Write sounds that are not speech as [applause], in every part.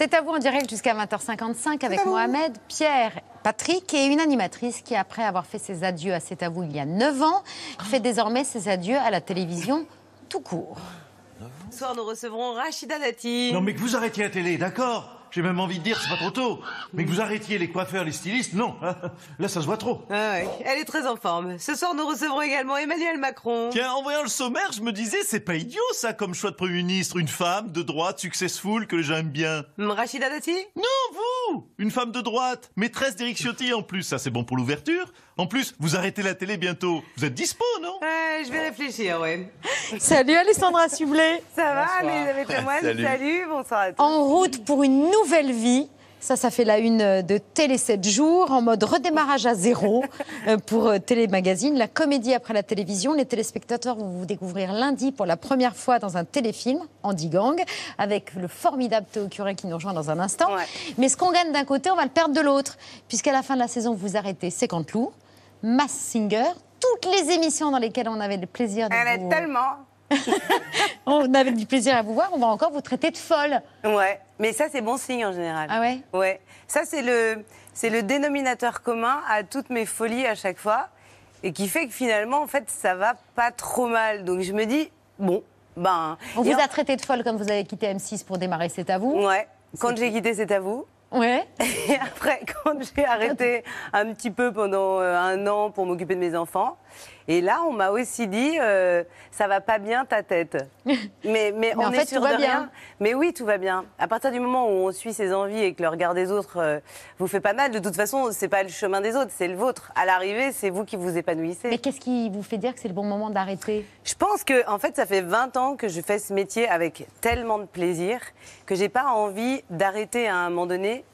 C'est à vous en direct jusqu'à 20h55 avec Mohamed, Pierre, Patrick et une animatrice qui, après avoir fait ses adieux à C'est à vous il y a 9 ans, fait désormais ses adieux à la télévision tout court. Ce soir, nous recevrons Rachida Dati. Non, mais que vous arrêtiez la télé, d'accord? J'ai même envie de dire, c'est pas trop tôt. Mais que vous arrêtiez les coiffeurs, les stylistes, non. Là, ça se voit trop. Ah ouais, elle est très en forme. Ce soir, nous recevrons également Emmanuel Macron. Tiens, en voyant le sommaire, je me disais, c'est pas idiot ça comme choix de Premier ministre. Une femme de droite, successful, que les gens aiment bien. Rachida Dati? Non, vous Une femme de droite, maîtresse d'Éric Ciotti en plus, ça c'est bon pour l'ouverture. En plus, vous arrêtez la télé bientôt. Vous êtes dispo, non? Ouais, je vais réfléchir, ouais. Salut Alessandra Sublet. Ça va, Elisabeth Lemoine Salut. Salut, bonsoir à tous. En route pour une nouvelle vie. Ça, ça fait la une de Télé 7 jours, en mode redémarrage à zéro [laughs] euh, pour euh, Télé Magazine. La comédie après la télévision. Les téléspectateurs vont vous découvrir lundi pour la première fois dans un téléfilm, Andy Gang, avec le formidable Théo Curé qui nous rejoint dans un instant. Ouais. Mais ce qu'on gagne d'un côté, on va le perdre de l'autre. Puisqu'à la fin de la saison, vous arrêtez 50 loups, Mass Singer, toutes les émissions dans lesquelles on avait le plaisir de Elle vous... est tellement. [laughs] On avait du plaisir à vous voir, on va encore vous traiter de folle. Ouais, mais ça, c'est bon signe en général. Ah ouais? Ouais. Ça, c'est le, c'est le dénominateur commun à toutes mes folies à chaque fois. Et qui fait que finalement, en fait, ça va pas trop mal. Donc je me dis, bon, ben. On vous en- a traité de folle comme vous avez quitté M6 pour démarrer C'est à vous. Ouais. Quand j'ai quitté, c'est à vous. Ouais. [laughs] Et après, quand j'ai arrêté un petit peu pendant euh, un an pour m'occuper de mes enfants, et là, on m'a aussi dit, euh, ça va pas bien ta tête. [laughs] Mais, mais, on en est fait, sûr tout va de bien. rien. Mais oui, tout va bien. À partir du moment où on suit ses envies et que le regard des autres euh, vous fait pas mal, de toute façon, c'est pas le chemin des autres, c'est le vôtre. À l'arrivée, c'est vous qui vous épanouissez. Mais qu'est-ce qui vous fait dire que c'est le bon moment d'arrêter? Je pense que, en fait, ça fait 20 ans que je fais ce métier avec tellement de plaisir que j'ai pas envie d'arrêter à un moment donné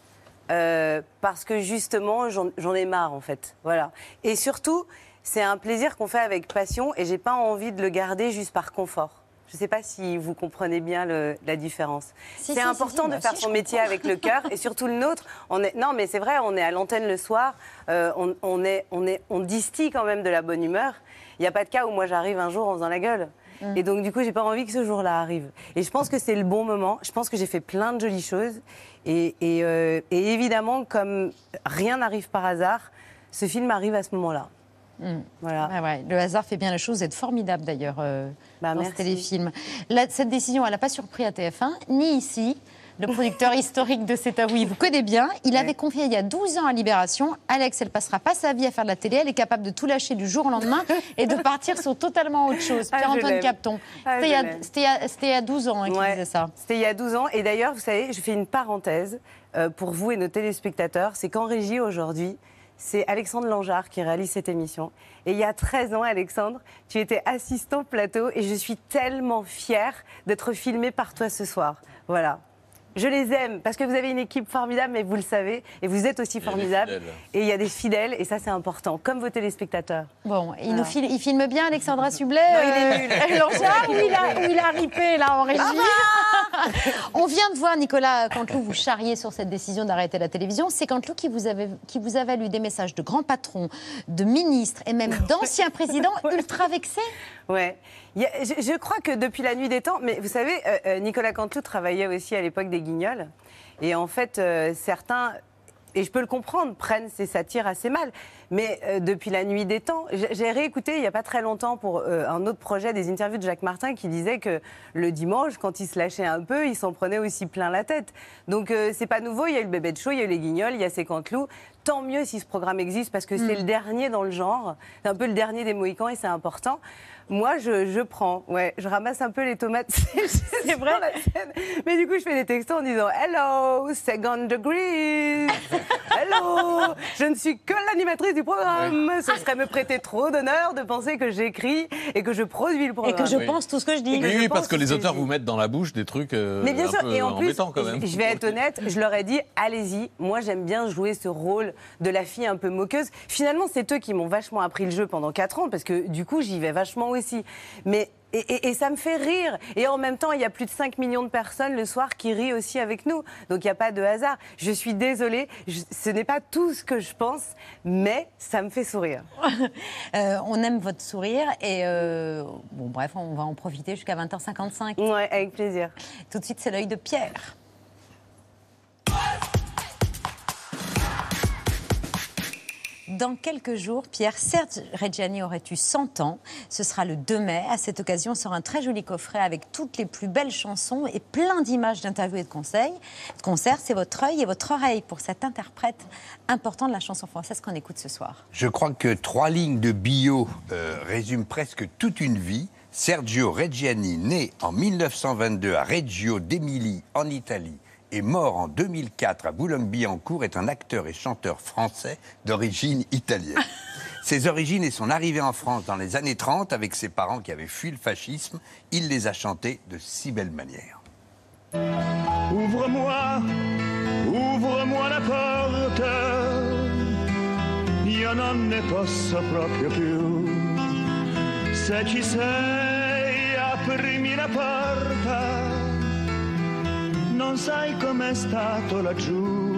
euh, parce que justement, j'en ai marre, en fait. Voilà. Et surtout, c'est un plaisir qu'on fait avec passion et j'ai pas envie de le garder juste par confort. Je sais pas si vous comprenez bien le- la différence. Si, c'est si, important si, de bah faire son métier comprends. avec le cœur et surtout le nôtre. On est, non, mais c'est vrai, on est à l'antenne le soir, euh, on, on est, on, est, on distille quand même de la bonne humeur. Il n'y a pas de cas où moi j'arrive un jour en faisant la gueule. Mm. Et donc du coup, j'ai pas envie que ce jour-là arrive. Et je pense que c'est le bon moment. Je pense que j'ai fait plein de jolies choses. Et, et, euh, et évidemment, comme rien n'arrive par hasard, ce film arrive à ce moment-là. Voilà. Ouais, ouais, Le hasard fait bien les choses. Vous êtes formidable d'ailleurs euh, Bah, dans merci. ce téléfilm. Cette décision, elle n'a pas surpris à TF1, ni ici. Le producteur [laughs] historique de C'est à vous, il vous connaît bien. Il avait confié il y a 12 ans à Libération Alex, elle passera pas sa vie à faire de la télé, elle est capable de tout lâcher du jour au lendemain [laughs] et de partir sur totalement autre chose. Ah, Pierre-Antoine l'aime. Capton. Ah, C'était il y a- l'aime. C'était il y a- c'était il y a 12 ans hein, qu'il Ouais. disait ça. C'était il y a 12 ans. Et d'ailleurs, vous savez, je fais une parenthèse euh, pour vous et nos téléspectateurs. C'est qu'en régie aujourd'hui, c'est Alexandre Langeard qui réalise cette émission. Et il y a 13 ans, Alexandre, tu étais assistant plateau et je suis tellement fière d'être filmée par toi ce soir. Voilà. Je les aime parce que vous avez une équipe formidable, mais vous le savez, et vous êtes aussi formidable. Et il y a des fidèles, et ça c'est important, comme vos téléspectateurs. Bon, il, nous il filme bien Alexandra Sublet. Non, il est nul. euh, Langeard, ou il a, ou il a ripé là en régie. On vient de voir Nicolas Canteloup vous charrier sur cette décision d'arrêter la télévision. C'est Canteloup qui vous, avait, qui vous a valu des messages de grands patrons, de ministres et même [laughs] d'anciens présidents ultra vexés. Ouais. Je, crois que depuis la nuit des temps, mais vous savez, euh, euh, Nicolas Canteloup travaillait aussi à l'époque des Guignols. Et en fait, euh, certains, et je peux le comprendre, prennent ces satires assez mal. Mais depuis la nuit des temps, j'ai réécouté il n'y a pas très longtemps pour un autre projet des interviews de Jacques Martin qui disait que le dimanche, quand il se lâchait un peu, il s'en prenait aussi plein la tête. Donc euh, c'est pas nouveau, il y a eu le bébé de show, il y a eu les Guignols, il y a ces Canteloup. Tant mieux si ce programme existe parce que c'est le dernier dans le genre. C'est un peu le dernier des Mohicans et c'est important. Moi, je, je prends, ouais, je ramasse un peu les tomates. [laughs] c'est vrai. Mais du coup, je fais des textos en disant Hello, second degree. [laughs] Hello, je ne suis que l'animatrice du programme. Ce serait me prêter trop d'honneur de penser que j'écris et que je produis le Et programme. que je Oui. pense tout ce que je dis. Et que Oui, parce que les auteurs vous mettent dans la bouche des trucs euh, Mais bien un sûr, peu et en plus, quand même. je vais être honnête, je leur ai dit, allez-y, moi j'aime bien jouer ce rôle de la fille un peu moqueuse. Finalement, c'est eux qui m'ont vachement appris le jeu pendant 4 ans, parce que du coup, j'y vais vachement aussi. Mais et, et- et ça me fait rire. Et en même temps, il y a plus de 5 millions de personnes le soir qui rient aussi avec nous. Donc il n'y a pas de hasard. Je suis désolée, je- ce n'est pas tout ce que je pense, mais ça me fait sourire. [laughs] Euh, on aime votre sourire et euh, bon bref, on va en profiter jusqu'à 20h55. Ouais, avec plaisir. Tout de suite, c'est l'œil de Pierre. Dans quelques jours, Pierre, Serge Reggiani aurait eu 100 ans. Ce sera le 2 mai. À cette occasion, sort un très joli coffret avec toutes les plus belles chansons et plein d'images d'interviews et de conseils. De concerts, c'est votre œil et votre oreille pour cet interprète important de la chanson française qu'on écoute ce soir. Je crois que trois lignes de bio euh, résument presque toute une vie. Sergio Reggiani, né en 1922 à Reggio d'Émilie, en Italie, et mort en 2004 à Boulogne-Billancourt, est un acteur et chanteur français d'origine italienne. [laughs] Ses origines et son arrivée en France dans les années 30 avec ses parents qui avaient fui le fascisme, il les a chantés de si belle manière. Ouvre-moi, ouvre-moi la porte, io non ne posso proprio più. Se ci sei, aprimi la porta, non sai com'è stato laggiù.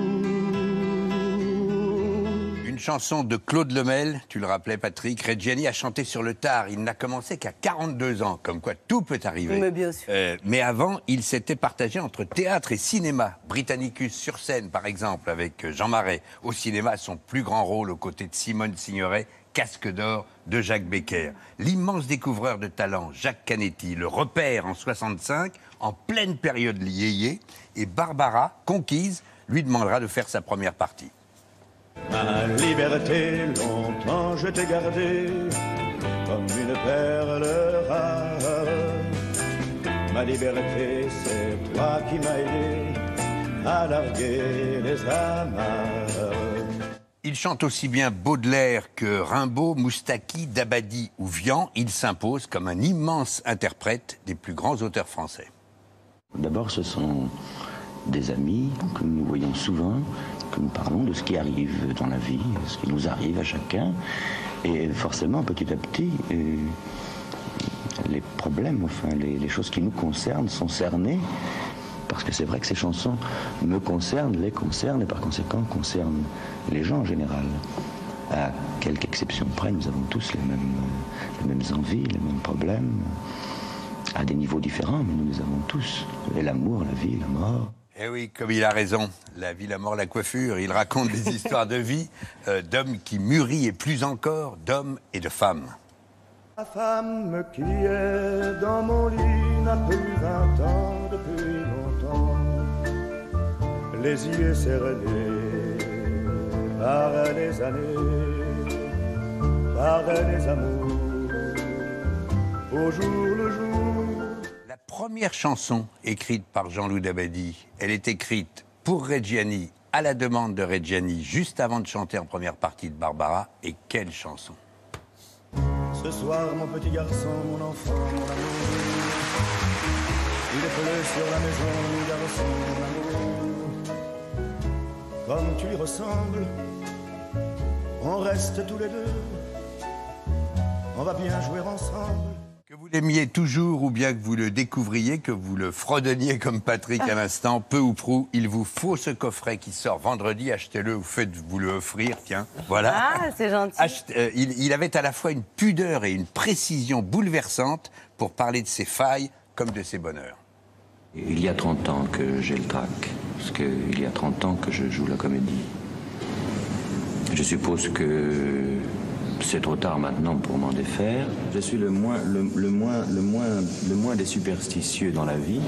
Une chanson de Claude Lemel, tu le rappelais Patrick, Reggiani a chanté sur le tard. Il n'a commencé qu'à 42 ans, comme quoi tout peut arriver. Mais bien sûr. Euh, mais avant, il s'était partagé entre théâtre et cinéma. Britannicus sur scène, par exemple, avec Jean Marais. Au cinéma, son plus grand rôle aux côtés de Simone Signoret, Casque d'or de Jacques Becker. L'immense découvreur de talent, Jacques Canetti, le repère en 65, en pleine période yéyé. Et Barbara, conquise, lui demandera de faire sa première partie. Ma liberté, longtemps je t'ai gardée comme une perle rare. Ma liberté, c'est toi qui m'as aidé à larguer les amarres. Il chante aussi bien Baudelaire que Rimbaud, Moustaki, Dabadi ou Vian. Il s'impose comme un immense interprète des plus grands auteurs français. D'abord, ce sont des amis que nous voyons souvent, que nous parlons de ce qui arrive dans la vie, ce qui nous arrive à chacun. Et forcément, petit à petit, euh, les problèmes, enfin, les, choses qui nous concernent sont cernées. Parce que c'est vrai que ces chansons me concernent, les concernent et par conséquent concernent les gens en général. À quelques exceptions près, nous avons tous les mêmes envies, les mêmes problèmes, à des niveaux différents, mais nous les avons tous. Et l'amour, la vie, la mort. Eh oui, comme il a raison, la vie, la mort, la coiffure, il raconte des [laughs] histoires de vie euh, d'hommes qui mûrissent et plus encore d'hommes et de femmes. La femme qui est dans mon lit n'a plus vingt ans depuis longtemps. Les yeux sérénés par les années, par les amours, au jour le jour. Première chanson écrite par Jean-Loup Dabadi, elle est écrite pour Reggiani, à la demande de Reggiani, juste avant de chanter en première partie de Barbara. Et quelle chanson Ce soir, mon petit garçon, mon enfant, mon amour, il est collé sur la maison, mon garçon, mon amour. Comme tu lui ressembles, on reste tous les deux, on va bien jouer ensemble. Que vous l'aimiez toujours ou bien que vous le découvriez, que vous le fredonniez comme Patrick à l'instant, peu ou prou, il vous faut ce coffret qui sort vendredi. Achetez-le ou faites-vous le offrir. Tiens, voilà. Ah, c'est gentil. Achetez- euh, il, il avait à la fois une pudeur et une précision bouleversante pour parler de ses failles comme de ses bonheurs. Il y a 30 ans que j'ai le trac, parce qu'il y a 30 ans que je joue la comédie. Je suppose que c'est trop tard maintenant pour m'en défaire. Je suis le moins, le, le moins, le moins, le moins des superstitieux dans la vie,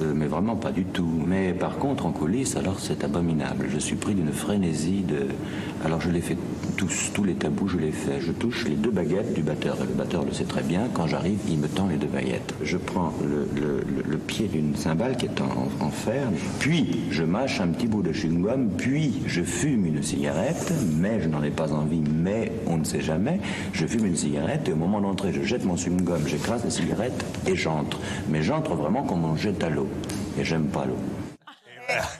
euh, mais vraiment pas du tout. Mais par contre, en coulisses, alors c'est abominable. Je suis pris d'une frénésie de. Alors je les fais tous, tous les tabous, je les fais. Je touche les deux baguettes du batteur. Et le batteur le sait très bien. Quand j'arrive, il me tend les deux baguettes. Je prends le, le- le- le pied d'une cymbale qui est en, en fer, puis je mâche un petit bout de chewing-gum, puis je fume une cigarette, mais je n'en ai pas envie, mais on ne sait jamais. Je fume une cigarette et au moment d'entrer, je jette mon chewing-gum, j'écrase la cigarette et j'entre. Mais j'entre vraiment comme on jette à l'eau. Et j'aime pas l'eau.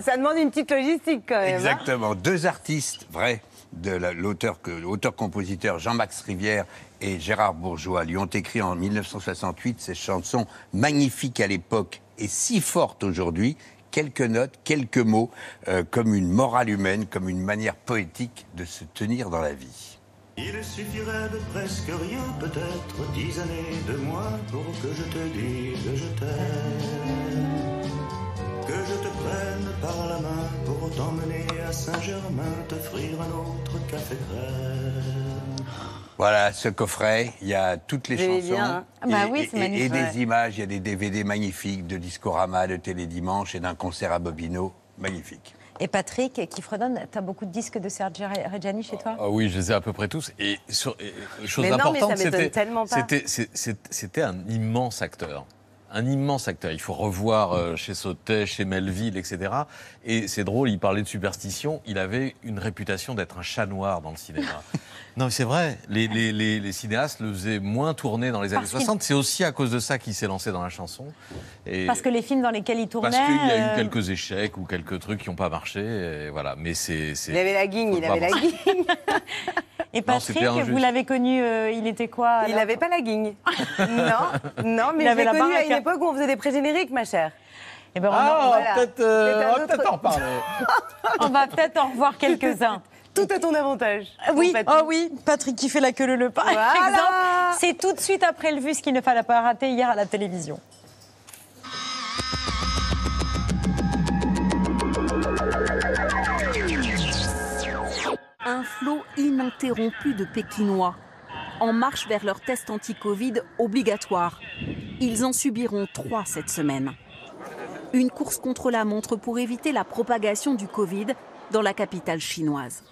Ça demande une petite logistique quand même. hein. Exactement. Deux artistes vrais de l'auteur-compositeur Jean-Max Rivière et Gérard Bourgeois lui ont écrit en 1968 ces chansons magnifiques à l'époque et si fortes aujourd'hui. Quelques notes, quelques mots, euh, comme une morale humaine, comme une manière poétique de se tenir dans la vie. Il suffirait de presque rien, peut-être dix années de moins pour que je te dise je t'aime. Que je te prenne par la main pour t'emmener à Saint-Germain, t'offrir un autre café crème. Voilà, ce coffret, il y a toutes les chansons. bien, hein Ah bah et, oui, et- c'est et- magnifique. et des images, il y a des DVD magnifiques de Discorama, de Télédimanche et d'un concert à Bobino. Magnifique. Et Patrick, qui fredonne, t'as beaucoup de disques de Sergio Reggiani chez toi? Ah oui, je les ai à peu près tous. Et, sur, et, euh, chose Mais non, mais importante, c'était un immense acteur. Un immense acteur. Il faut revoir euh, chez Sautet, chez Melville, etc. Et c'est drôle, il parlait de superstition. Il avait une réputation d'être un chat noir dans le cinéma. [laughs] non, mais c'est vrai. Les, les- les- les cinéastes le faisaient moins tourner dans les années Parce qu'il- 60. C'est aussi à cause de ça qu'il s'est lancé dans la chanson. Et Parce que les films dans lesquels il tournait. parce qu'il y a eu euh, quelques échecs ou quelques trucs qui n'ont pas marché. Et voilà. Mais c'est. Il avait la guigne, il avait la guigne. [laughs] Et Patrick, vous l'avez connu, euh, il était quoi Il n'avait pas la guigne. [laughs] Non, non, mais Il je avait l'ai la connu à une époque où on faisait des pré-génériques, ma chère. Eh ben, on, Ah, on va voilà. peut-être euh, C'est un on va autre- peut-être en reparler. on va peut-être en revoir quelques-uns. [laughs] Tout à ton avantage. Oui, Complètement. oh oui, Patrick qui fait la queue le le [laughs] par Voilà. exemple. C'est tout de suite après le vu ce qu'il ne fallait pas rater hier à la télévision. Un flot ininterrompu de Pékinois en marche vers leur test anti-Covid obligatoire. Ils en subiront trois cette semaine. Une course contre la montre pour éviter la propagation du Covid dans la capitale chinoise.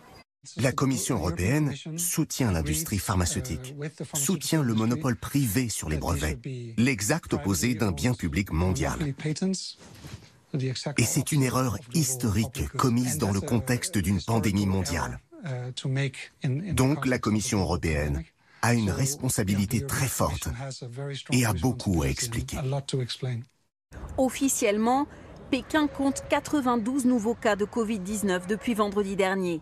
La Commission européenne soutient l'industrie pharmaceutique, soutient le monopole privé sur les brevets, l'exact opposé d'un bien public mondial. Et c'est une erreur historique commise dans le contexte d'une pandémie mondiale. Donc la Commission européenne a une responsabilité très forte et a beaucoup à expliquer. Officiellement, Pékin compte 92 nouveaux cas de Covid-19 depuis vendredi dernier.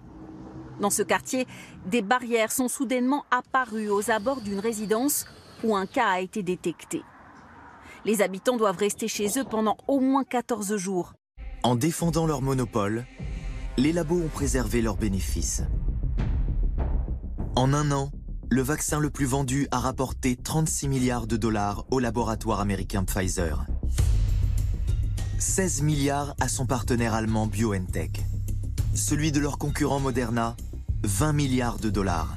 Dans ce quartier, des barrières sont soudainement apparues aux abords d'une résidence où un cas a été détecté. Les habitants doivent rester chez eux pendant au moins 14 jours. En défendant leur monopole, les labos ont préservé leurs bénéfices. En un an, le vaccin le plus vendu a rapporté 36 milliards de dollars au laboratoire américain Pfizer. 16 milliards à son partenaire allemand BioNTech. Celui de leur concurrent Moderna, 20 milliards de dollars.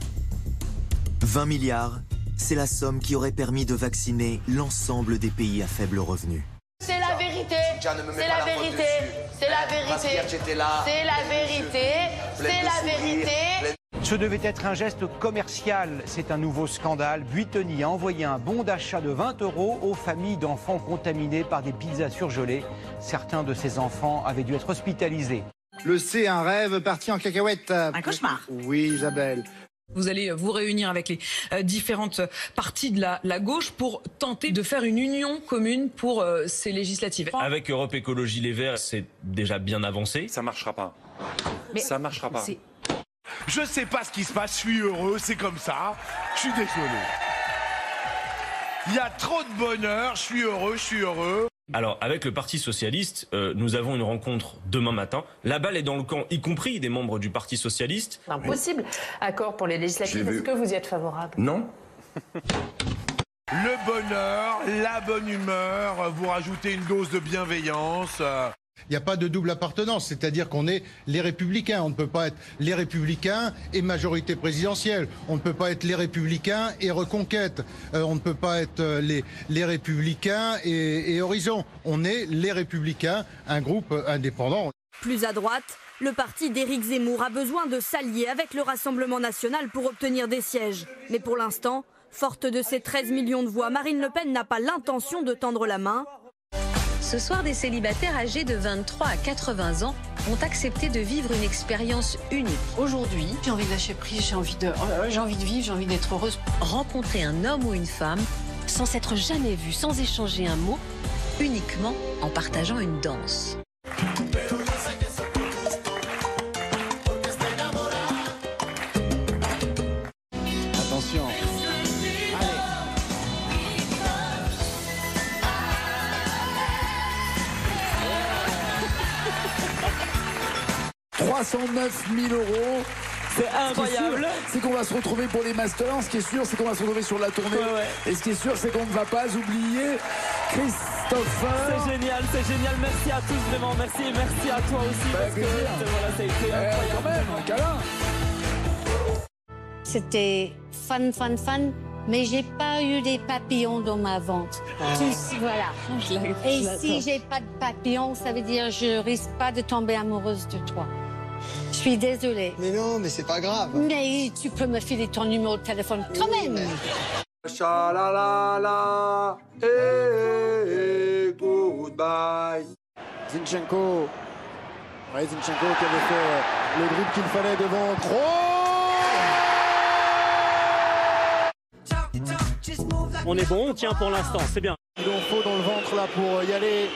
20 milliards, c'est la somme qui aurait permis de vacciner l'ensemble des pays à faible revenu. C'est la vérité. C'est la vérité. C'est la vérité. C'est la vérité. C'est la vérité. Ce devait être un geste commercial. C'est un nouveau scandale. Buitoni a envoyé un bon d'achat de 20 euros aux familles d'enfants contaminés par des pizzas surgelées. Certains de ces enfants avaient dû être hospitalisés. Le C, un rêve parti en cacahuète. Un cauchemar. Oui, Isabelle. Vous allez vous réunir avec les euh, différentes parties de la, la gauche pour tenter de faire une union commune pour euh, ces législatives. Avec Europe Écologie Les Verts, c'est déjà bien avancé. Ça marchera pas. Mais ça marchera pas. Je sais pas ce qui se passe, je suis heureux, c'est comme ça. Je suis désolé. Il y a trop de bonheur, je suis heureux, je suis heureux. Alors, avec le Parti Socialiste, euh, nous avons une rencontre demain matin. La balle est dans le camp, y compris des membres du Parti Socialiste. Un possible accord pour les législatives. Est-ce que vous y êtes favorable? Non [laughs] Le bonheur, la bonne humeur, vous rajoutez une dose de bienveillance. Il n'y a pas de double appartenance, c'est-à-dire qu'on est les républicains. On ne peut pas être les républicains et majorité présidentielle. On ne peut pas être les républicains et reconquête. Euh, on ne peut pas être euh, les, les républicains et, et horizon. On est les républicains, un groupe indépendant. Plus à droite, le parti d'Éric Zemmour a besoin de s'allier avec le Rassemblement national pour obtenir des sièges. Mais pour l'instant, forte de ses 13 millions de voix, Marine Le Pen n'a pas l'intention de tendre la main. Ce soir, des célibataires âgés de 23 à 80 ans ont accepté de vivre une expérience unique. Aujourd'hui, J'ai envie de lâcher prise, j'ai envie de, euh, j'ai envie de vivre, j'ai envie d'être heureuse. rencontrer un homme ou une femme sans s'être jamais vu, sans échanger un mot, uniquement en partageant une danse. 309 000 euros. C'est incroyable. C'est qu'on va se retrouver pour les Masters. Ce qui est sûr, c'est qu'on va se retrouver sur la tournée. Et ce qui est sûr, c'est qu'on ne va pas oublier Christopher. C'est génial, c'est génial. Merci à tous, vraiment. Merci et merci à toi aussi. Bah, parce que plaisir. voilà, ça a été Eh, incroyable. quand même, un câlin. C'était fun, fun, fun, mais j'ai pas eu des papillons dans ma vente. Ah. Tous, voilà. Je Et je si j'ai pas de papillons, ça veut dire je risque pas de tomber amoureuse de toi. Je suis désolée. Mais non, mais c'est pas grave. Mais tu peux me filer ton numéro de téléphone quand même. Shalalala, eh, eh, eh, goodbye. Zinchenko. Ouais, Zinchenko qui avait fait euh, le dribble qu'il fallait devant On est bon, on tient pour l'instant, c'est bien. Il en faut dans le ventre là pour y aller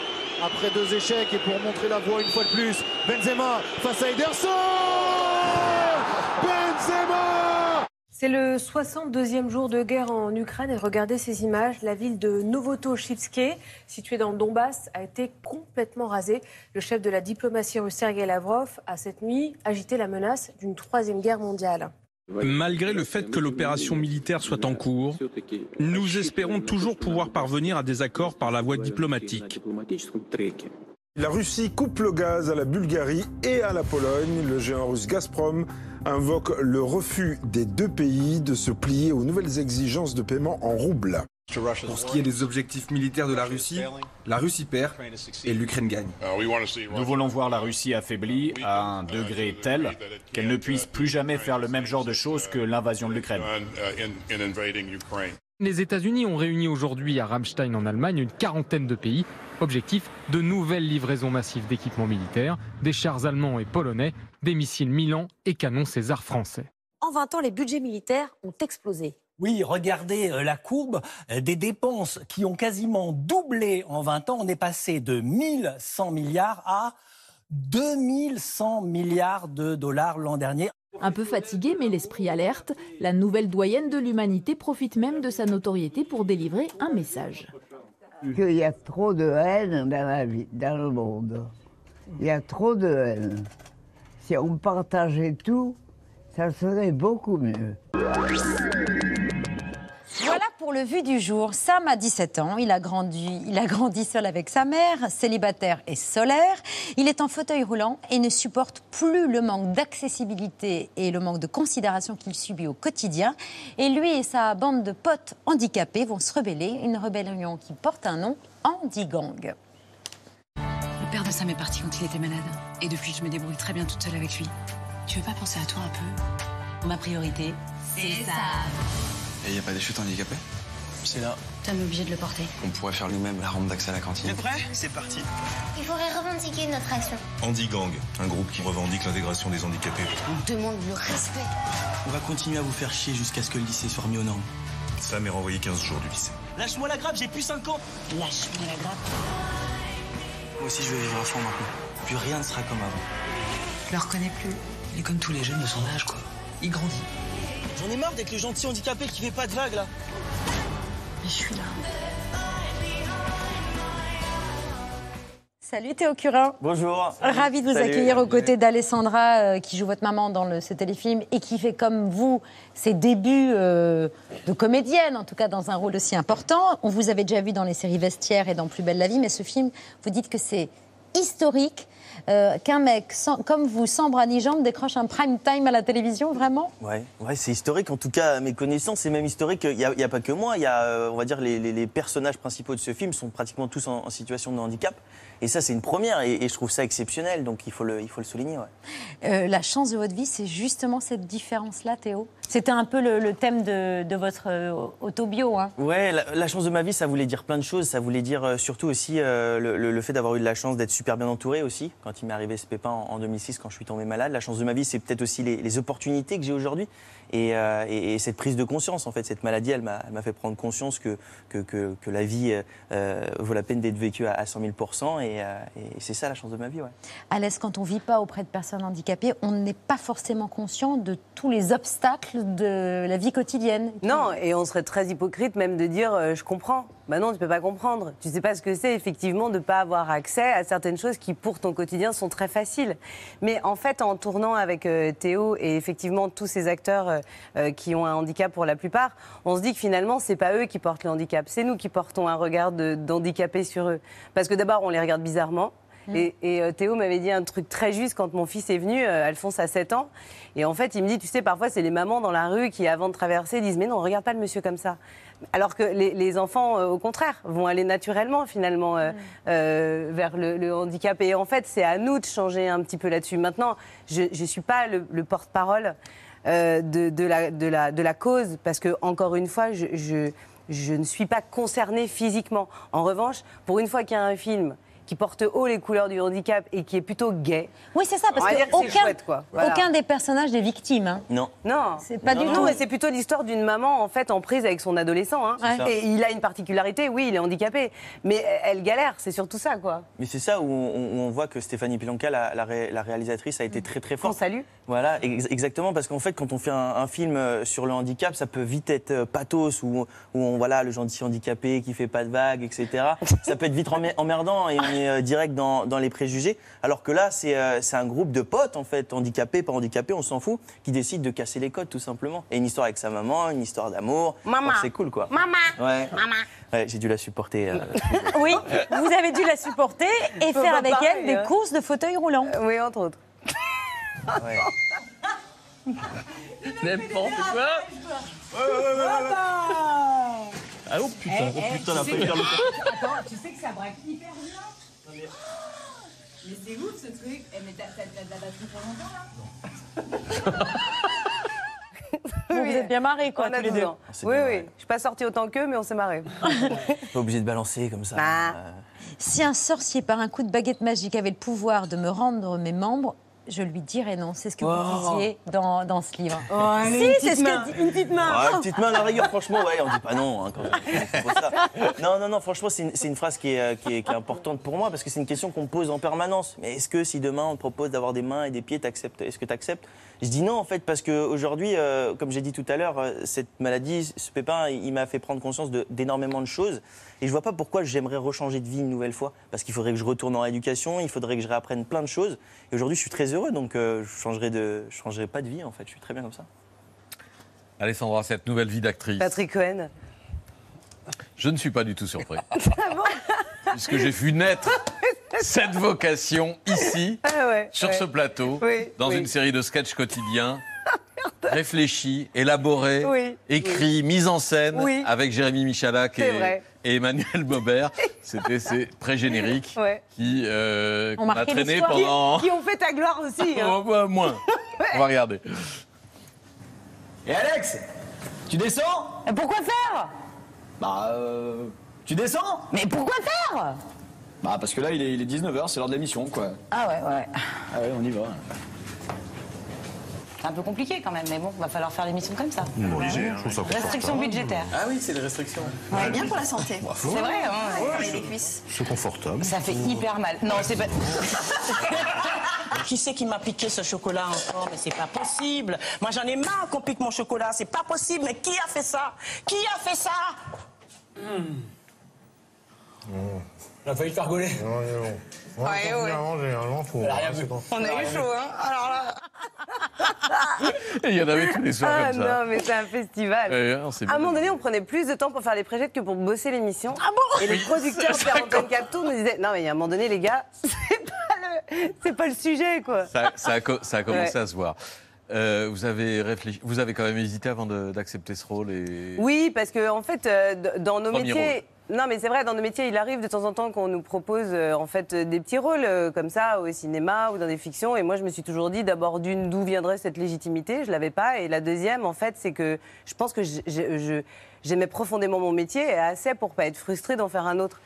après deux échecs et pour montrer la voie une fois de plus. Benzema face à Ederson [laughs] Benzema C'est le 62e jour de guerre en Ukraine et regardez ces images. La ville de Novotochivske, située dans le Donbass, a été complètement rasée. Le chef de la diplomatie russe Sergei Lavrov a cette nuit agité la menace d'une troisième guerre mondiale. Malgré le fait que l'opération militaire soit en cours, nous espérons toujours pouvoir parvenir à des accords par la voie diplomatique. La Russie coupe le gaz à la Bulgarie et à la Pologne. Le géant russe Gazprom invoque le refus des deux pays de se plier aux nouvelles exigences de paiement en roubles. Pour ce qui est des objectifs militaires de la Russie, la Russie perd et l'Ukraine gagne. Nous voulons voir la Russie affaiblie à un degré tel qu'elle ne puisse plus jamais faire le même genre de choses que l'invasion de l'Ukraine. Les États-Unis ont réuni aujourd'hui à Ramstein en Allemagne une quarantaine de pays. Objectif de nouvelles livraisons massives d'équipements militaires, des chars allemands et polonais, des missiles Milan et canons César français. En 20 ans, les budgets militaires ont explosé. Oui, regardez euh, la courbe euh, des dépenses qui ont quasiment doublé en 20 ans. On est passé de 1100 milliards à 2100 milliards de dollars l'an dernier. Un peu fatigué, mais l'esprit alerte, la nouvelle doyenne de l'humanité profite même de sa notoriété pour délivrer un message. qu'il y a trop de haine dans la vie, dans le monde. Il y a trop de haine. Si on partageait tout, ça serait beaucoup mieux. Voilà pour le vu du jour. Sam a 17 ans, il a, grandi, il a grandi seul avec sa mère, célibataire et solaire. Il est en fauteuil roulant et ne supporte plus le manque d'accessibilité et le manque de considération qu'il subit au quotidien. Et lui et sa bande de potes handicapés vont se rebeller, une rébellion qui porte un nom, Andigang. Le père de Sam est parti quand il était malade. Et depuis, je me débrouille très bien toute seule avec lui. Tu veux pas penser à toi un peu? Ma priorité, c'est ça. Et y a pas des chutes handicapées? C'est là. T'as obligé de le porter. On pourrait faire nous-mêmes la rampe d'accès à la cantine. T'es prêt? C'est parti. Il faudrait revendiquer notre action. Handigang, un groupe qui revendique l'intégration des handicapés. On demande le respect. On va continuer à vous faire chier jusqu'à ce que le lycée soit remis aux normes. Sam est renvoyé 15 jours du lycée. Lâche-moi la grappe, j'ai plus 5 ans Lâche-moi la grappe. Moi aussi je vais vivre à fond maintenant. Plus rien ne sera comme avant. Je le reconnais plus. Il est comme tous les jeunes de son âge quoi. Il grandit. J'en ai marre d'être le gentil handicapé qui fait pas de vagues là. Mais je suis là. Salut Théo Curin. Bonjour. Ravi de vous Salut. accueillir aux côtés d'Alessandra, euh, qui joue votre maman dans le- ce téléfilm et qui fait comme vous ses débuts euh, de comédienne, en tout cas dans un rôle aussi important. On vous avait déjà vu dans les séries Vestiaires et dans Plus belle la vie, mais ce film, vous dites que c'est historique, euh, qu'un mec comme vous, sans bras ni jambes, décroche un prime time à la télévision, vraiment? Ouais, ouais c'est historique. En tout cas, à mes connaissances, c'est même historique. Il n'y a, pas que moi. Il y a, euh, on va dire, les, personnages principaux de ce film sont pratiquement tous en situation de handicap. Et ça, c'est une première. Et, et je trouve ça exceptionnel. Donc, il faut le, il faut le souligner. Ouais. Euh, La chance de votre vie, c'est justement cette différence-là, Théo C'était un peu le, le thème de, de votre euh, autobio. Hein. Ouais, la, la chance de ma vie, ça voulait dire plein de choses. Ça voulait dire euh, surtout aussi le, le- le fait d'avoir eu de la chance d'être super bien entouré aussi. Quand il m'est arrivé ce pépin en, en 2006, quand je suis tombé malade, la chance de ma vie, c'est peut-être aussi les, les opportunités que j'ai aujourd'hui et, et- et cette prise de conscience. En fait, cette maladie, elle m'a fait prendre conscience que que, que, que la vie vaut la peine d'être vécue à, à 100 000 et, euh, et c'est ça la chance de ma vie. Ouais. Alès, quand on ne vit pas auprès de personnes handicapées, on n'est pas forcément conscient de tous les obstacles de la vie quotidienne. Non, et on serait très hypocrite même de dire euh, je comprends. Bah non, tu peux pas comprendre. Tu sais pas ce que c'est effectivement de pas avoir accès à certaines choses qui pour ton quotidien sont très faciles. Mais en fait, en tournant avec euh, Théo et effectivement tous ces acteurs euh, qui ont un handicap pour la plupart, on se dit que finalement, c'est pas eux qui portent le handicap, c'est nous qui portons un regard de- d'handicapé sur eux. Parce que d'abord, on les regarde bizarrement. Et, et, euh, Théo m'avait dit un truc très juste quand mon fils est venu, euh, Alphonse a 7 ans. Et en fait, il me dit, tu sais, parfois, c'est les mamans dans la rue qui, avant de traverser, disent, mais non, regarde pas le monsieur comme ça. Alors que les, les enfants, euh, au contraire, vont aller naturellement, finalement, euh, euh, vers le, le handicap. Et en fait, c'est à nous de changer un petit peu là-dessus. Maintenant, je ne suis pas le, le porte-parole de, de la, de, la, de la cause, parce que, encore une fois, je, je, je ne suis pas concernée physiquement. En revanche, pour une fois qu'il y a un film qui porte haut les couleurs du handicap et qui est plutôt gay. Oui, c'est ça, parce on que aucun, chouette, quoi. Voilà. aucun des personnages n'est victime. hein. Non. Non, C'est pas non, du non, tout. mais c'est plutôt l'histoire d'une maman en fait en prise avec son adolescent. hein. Et il a une particularité, oui, il est handicapé, mais elle galère, c'est surtout ça, quoi. Mais c'est ça où on, où on voit que Stéphanie Pilanka, la, la ré- la réalisatrice, a été très très forte. salue. Voilà, ex- exactement, parce qu'en fait, quand on fait un, un film euh, sur le handicap, ça peut vite être euh, pathos, où, où on, voilà, le gentil handicapé qui fait pas de vagues, etc. [laughs] ça peut être vite emmer- emmerdant et on est euh, direct dans, dans les préjugés. Alors que là, c'est euh, c'est un groupe de potes, en fait, handicapés, pas handicapés, on s'en fout, qui décident de casser les codes, tout simplement. Et une histoire avec sa maman, une histoire d'amour. Maman. C'est cool, quoi. Maman. Ouais. Maman. Ouais, j'ai dû la supporter. euh, [laughs] Oui, vous avez dû la supporter et Faut faire avec parler, elle des hein. courses de fauteuil roulant. Oui, entre autres. ouais. [laughs] N'importe quoi. Ah oh putain, oh putain, faire le Attends, tu sais que ça braque hyper bien Mais c'est ouf ce truc. Eh, mais t'as de la batterie pour longtemps là? Vous vous êtes bien marrés, quoi, On a tous les 12 deux. ans. c'est Oui, bien, oui. ouais. Je suis pas sortie autant qu'eux, mais on s'est marrés. [laughs] Pas obligé de balancer comme ça. Ah. Euh, Si un sorcier, par un coup de baguette magique, avait le pouvoir de me rendre mes membres, je lui dirais non. C'est ce que Oh. vous disiez dans, dans ce livre. allez, une si, c'est ce que une petite main. Ah, une petite main à la rigueur, franchement, ouais, on dit pas non. hein, quand ça. Non, non, non, franchement, c'est une, une phrase qui est, euh, qui, est, qui est importante pour moi parce que c'est une question qu'on me pose en permanence. Mais est-ce que si demain on te propose d'avoir des mains et des pieds, t'acceptes Est-ce que tu acceptes Je dis non, en fait, parce qu'aujourd'hui, euh, comme j'ai dit tout à l'heure, euh, cette maladie, ce pépin, il il m'a fait prendre conscience de- d'énormément de, choses. Et je vois pas pourquoi j'aimerais rechanger de vie une nouvelle fois. Parce qu'il faudrait que je retourne en éducation, il faudrait que je réapprenne plein de choses. Et aujourd'hui, je suis très heureux, donc euh, je changerai de, je changerai pas de vie, en fait. Je suis très bien comme ça. Alessandra, cette nouvelle vie d'actrice. Patrick Cohen. Je ne suis pas du tout surpris. [laughs] Ah bon puisque j'ai vu naître [laughs] cette vocation ici, Ah ouais, sur ouais. ce plateau, Oui, dans oui. une série de sketchs quotidiens, [laughs] réfléchis, élaborés, Oui, écrits, mis en scène, Oui. avec Jérémy Michalak et, Emmanuel Bobert. C'était ces pré-génériques Ouais. qui euh, On a marquait traîné pendant... Qui, qui ont fait ta gloire aussi. hein. Oh, bah, moins. On va regarder. Et Alex Tu descends? Pourquoi faire? Bah, euh, tu descends Mais pourquoi faire? Bah, parce que là, il est, il est 19h, c'est l'heure de l'émission, quoi. Ah ouais, ouais. Ah ouais, on y va. C'est un peu compliqué quand même, mais bon, va falloir faire l'émission comme ça. Bon, léger, hein, je trouve ça Restriction budgétaire. Ah oui, c'est des restrictions. Ouais, bien pour la santé. Bravo. C'est vrai, hein, Ouais, c'est- les cuisses. C'est confortable. Ça fait hyper mal. Non, c'est pas. [laughs] Qui c'est qui m'a piqué ce chocolat encore Mais c'est pas possible. Moi j'en ai marre qu'on pique mon chocolat. C'est pas possible. Mais qui a fait ça? Qui a fait ça? On a failli te faire gauler. Ouais, ouais. Elle a rien vu. On a eu chaud, hein Alors. Et il y en avait tous les soirs Ah comme ça. non, mais c'est un festival. Ouais, à un moment donné, on prenait plus de temps pour faire les préjets que pour bosser l'émission. Ah bon Et les producteurs de Antenne 4 Tours nous disaient Non, mais il y a un moment donné, les gars, [laughs] c'est pas le, c'est pas le sujet, quoi. Ça, ça a, co- ça a commencé Ouais. à se voir. Euh, vous avez réfléchi, vous avez quand même hésité avant de- d'accepter ce rôle et. Oui, parce que en fait, euh, d- dans nos Premier métiers. rôle. Non, mais c'est vrai, dans nos métiers, il arrive de temps en temps qu'on nous propose euh, en fait euh, des petits rôles euh, comme ça au cinéma ou dans des fictions. Et moi, je me suis toujours dit, d'abord, d'une, d'où viendrait cette légitimité? Je l'avais pas. Et la deuxième, en fait, c'est que je pense que j'aimais profondément mon métier et assez pour pas être frustrée d'en faire un autre.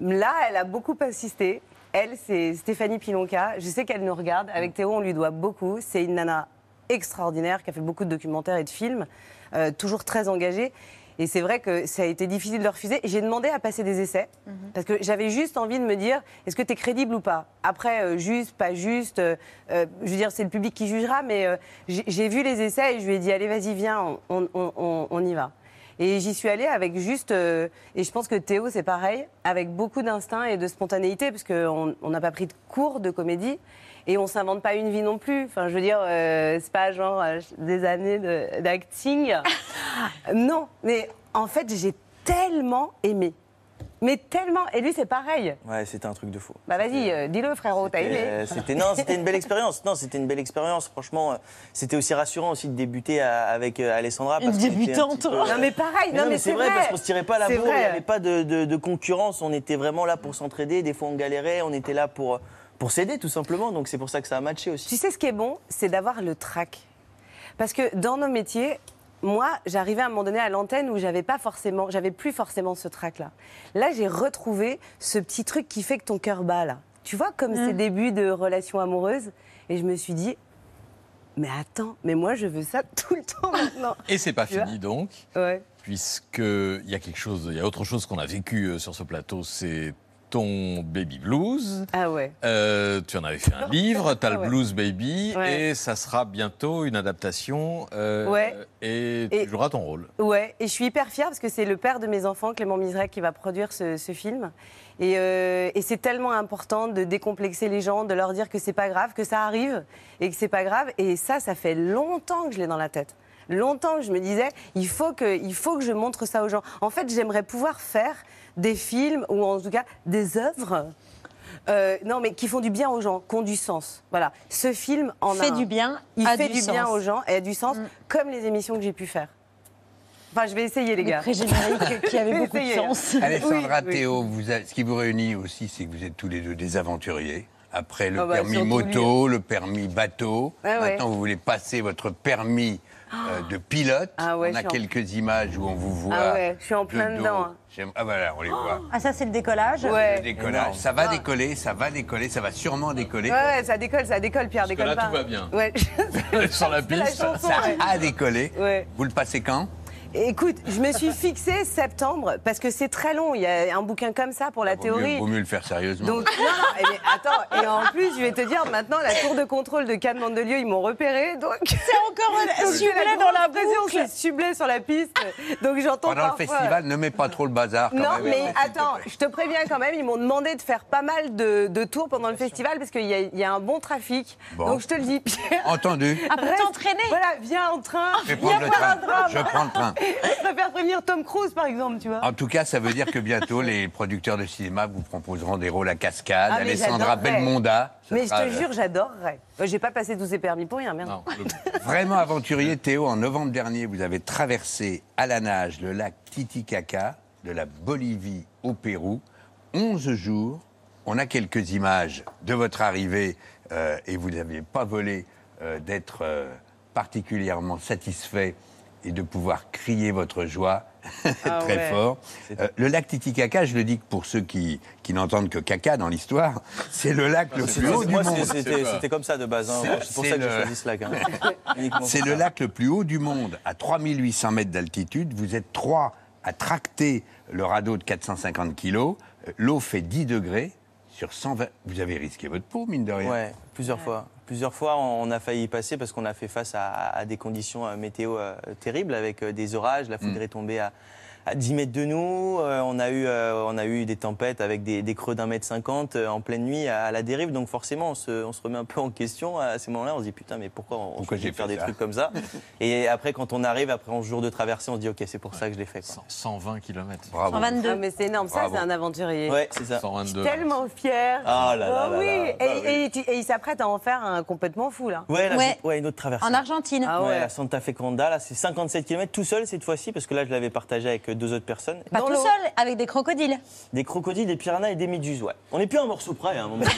Là, elle a beaucoup insisté. Elle, c'est Stéphanie Pilonka. Je sais qu'elle nous regarde. Avec Théo, on lui doit beaucoup. C'est une nana extraordinaire qui a fait beaucoup de documentaires et de films, toujours très engagée. Et c'est vrai que ça a été difficile de le refuser. J'ai demandé à passer des essais parce que j'avais juste envie de me dire est-ce que tu es crédible ou pas? Après, euh, juste, pas juste, euh, euh, je veux dire, c'est le public qui jugera, mais j'ai vu les essais et je lui ai dit allez, vas-y, viens, on, on- on- on y va. Et j'y suis allée avec juste, et je pense que Théo c'est pareil, avec beaucoup d'instinct et de spontanéité, parce qu'on on n'a pas pris de cours de comédie. Et on s'invente pas une vie non plus. Enfin, je veux dire, euh, c'est pas genre euh, des années de- d'acting. [laughs] non, mais en fait, j'ai tellement aimé. Mais tellement. Et lui, c'est pareil. Ouais, c'était un truc de fou. Bah vas-y, euh, dis-le, frérot, t'as aimé Euh, C'était non, c'était une belle expérience. Non, c'était une belle expérience. Franchement, euh, c'était aussi rassurant aussi de débuter à- avec euh, Alessandra. Une parce qu'on était un débutante. peu- Non, mais pareil, non, mais c'est c'est vrai, vrai. parce qu'on se tirait pas la C'est bourre. Il n'y avait pas de, de- de concurrence. On était vraiment là pour s'entraider. Des fois, on galérait. On était là pour pour s'aider tout simplement. Donc c'est pour ça que ça a matché aussi. Tu sais ce qui est bon, c'est d'avoir le trac. Parce que dans nos métiers, moi, j'arrivais à un moment donné à l'antenne où j'avais pas forcément, j'avais plus forcément ce trac-là. Là, j'ai retrouvé ce petit truc qui fait que ton cœur bat là. Tu vois, comme Mm. ces débuts de relations amoureuses. Et je me suis dit, mais attends, mais moi, je veux ça [laughs] tout le temps maintenant. Et c'est pas Tu fini donc, Ouais. puisqu'il y a quelque chose, il y a autre chose qu'on a vécu euh, sur ce plateau, c'est ton baby blues. Ah ouais. Euh, tu en avais fait un [laughs] livre, Ah le ouais. Blues Baby, Ouais. et ça sera bientôt une adaptation. euh, Ouais. Et tu Et- joueras ton rôle. Ouais, et je suis hyper fière parce que c'est le père de mes enfants, Clément Miserac, qui va produire ce, ce film. Et, euh, et c'est tellement important de décomplexer les gens, de leur dire que c'est pas grave, que ça arrive et que c'est pas grave. Et ça, ça fait longtemps que je l'ai dans la tête. Longtemps que je me disais, il faut que, il faut que je montre ça aux gens. En fait, j'aimerais pouvoir faire des films ou en tout cas des œuvres. euh, non, mais qui font du bien aux gens, qui ont du sens. Voilà. Ce film en Fait a du bien, Il a fait du du, bien. Mm. aux gens et a du sens, comme les émissions que j'ai pu faire. Enfin, je vais essayer, les gars. pré-génériques [laughs] qui vais beaucoup de sens. [laughs] Alessandra Oui, oui. Théo, vous avez- ce qui vous réunit aussi, c'est que vous êtes tous les deux des aventuriers. Après le Ah bah, permis moto, le permis bateau. Ah ouais. Maintenant, vous voulez passer votre permis euh, de pilote. Ah ouais, on a en- quelques images où on vous voit. Ah ouais, je suis en plein dedans, hein. Ah voilà, on les voit. Ah, ça, c'est le décollage Ouais. Le décollage. Ça va décoller, ça va décoller, ça va sûrement décoller. Ouais, ouais, ça décolle, ça décolle, Pierre, décolle là, pas. tout va bien. Ouais. [laughs] Sur la piste, piste, la chanson, ça ouais. a décollé. Ouais. Vous le passez quand? Écoute, je me suis fixée septembre parce que c'est très long. Il y a un bouquin comme ça pour la vaut théorie. mieux, vaut mieux le faire sérieusement. Donc, non, non, eh bien, attends, et en plus, je vais te dire, maintenant, la tour de contrôle de Cannes Mandelieu, ils m'ont repéré, donc... C'est encore un [laughs] sublet dans la boucle. C'est sublet sur la piste, donc j'entends Pendant le festival, ne mets pas trop le bazar. quand Non, même. mais attends, je te préviens quand même, ils m'ont demandé de faire pas mal de, de tours pendant le festival parce qu'il y, a- il y a un bon trafic. Bon. Donc je te le dis, Pierre. Entendu. Après t'entraîner. Voilà, viens en train. Je Viens prendre le train. Je prends le train. Je préfère prévenir Tom Cruise, par exemple, tu vois. En tout cas, ça veut dire que bientôt, [laughs] les producteurs de cinéma vous proposeront des rôles à cascade. Ah, Alessandra. Belmonda. Mais je te jure, j'adorerais. Euh, J'ai pas passé tous ces permis pour rien, merde. Vraiment aventurier, Théo, en novembre dernier, vous avez traversé à la nage le lac Titicaca, de la Bolivie au Pérou. 11 jours. On a quelques images de votre arrivée euh, et vous n'aviez pas volé euh, d'être euh, particulièrement satisfait et de pouvoir crier votre joie [laughs] Ah très ouais. fort. Euh, le lac Titicaca, je le dis pour ceux qui, qui n'entendent que caca dans l'histoire, [laughs] c'est le lac le plus haut du Moi, monde. c'était- comme ça de base. hein. C'est- pour ça que j'ai le- choisi ce lac. hein. [laughs] C'est le lac le plus haut du monde, à 3800 mètres d'altitude. Vous êtes trois à tracter le radeau de 450 kilos. Euh, L'eau fait 10 degrés sur 120. Vous avez risqué votre peau, mine de rien. Ouais, plusieurs fois. Plusieurs fois, on a failli y passer parce qu'on a fait face à, à des conditions euh, météo euh, terribles avec euh, des orages. La foudre est tombée à, à 10 mètres de nous. Euh, on, a eu, euh, on a eu des tempêtes avec des, des creux d'un mètre cinquante euh, en pleine nuit à, à la dérive. Donc forcément, on se, on se remet un peu en question à ces moments-là. On se dit putain, mais pourquoi on Pourquoi de faire fait des trucs comme ça? Et après, quand on arrive, après 11 jours de traversée, on se dit ok, c'est pour ça que je l'ai fait. quoi. 120 km. Bravo. Ah, mais c'est énorme, ça, Bravo. c'est un aventurier. Ouais, c'est ça. Je suis tellement fière. Ah là là Oh là oui, là. et, Bah oui. et tu- et il s'apprête à en faire un complètement fou, là. Ouais, là, j'ai- ouais, une autre traversée. En Argentine. Ah ouais. la Santa Fe Conda, là, c'est 57 km tout seul cette fois-ci, parce que là, je l'avais partagé avec deux autres personnes. Pas tout seul, avec des crocodiles. Des crocodiles, des piranhas et des méduses, ouais. On n'est plus un morceau près, à un moment. [laughs]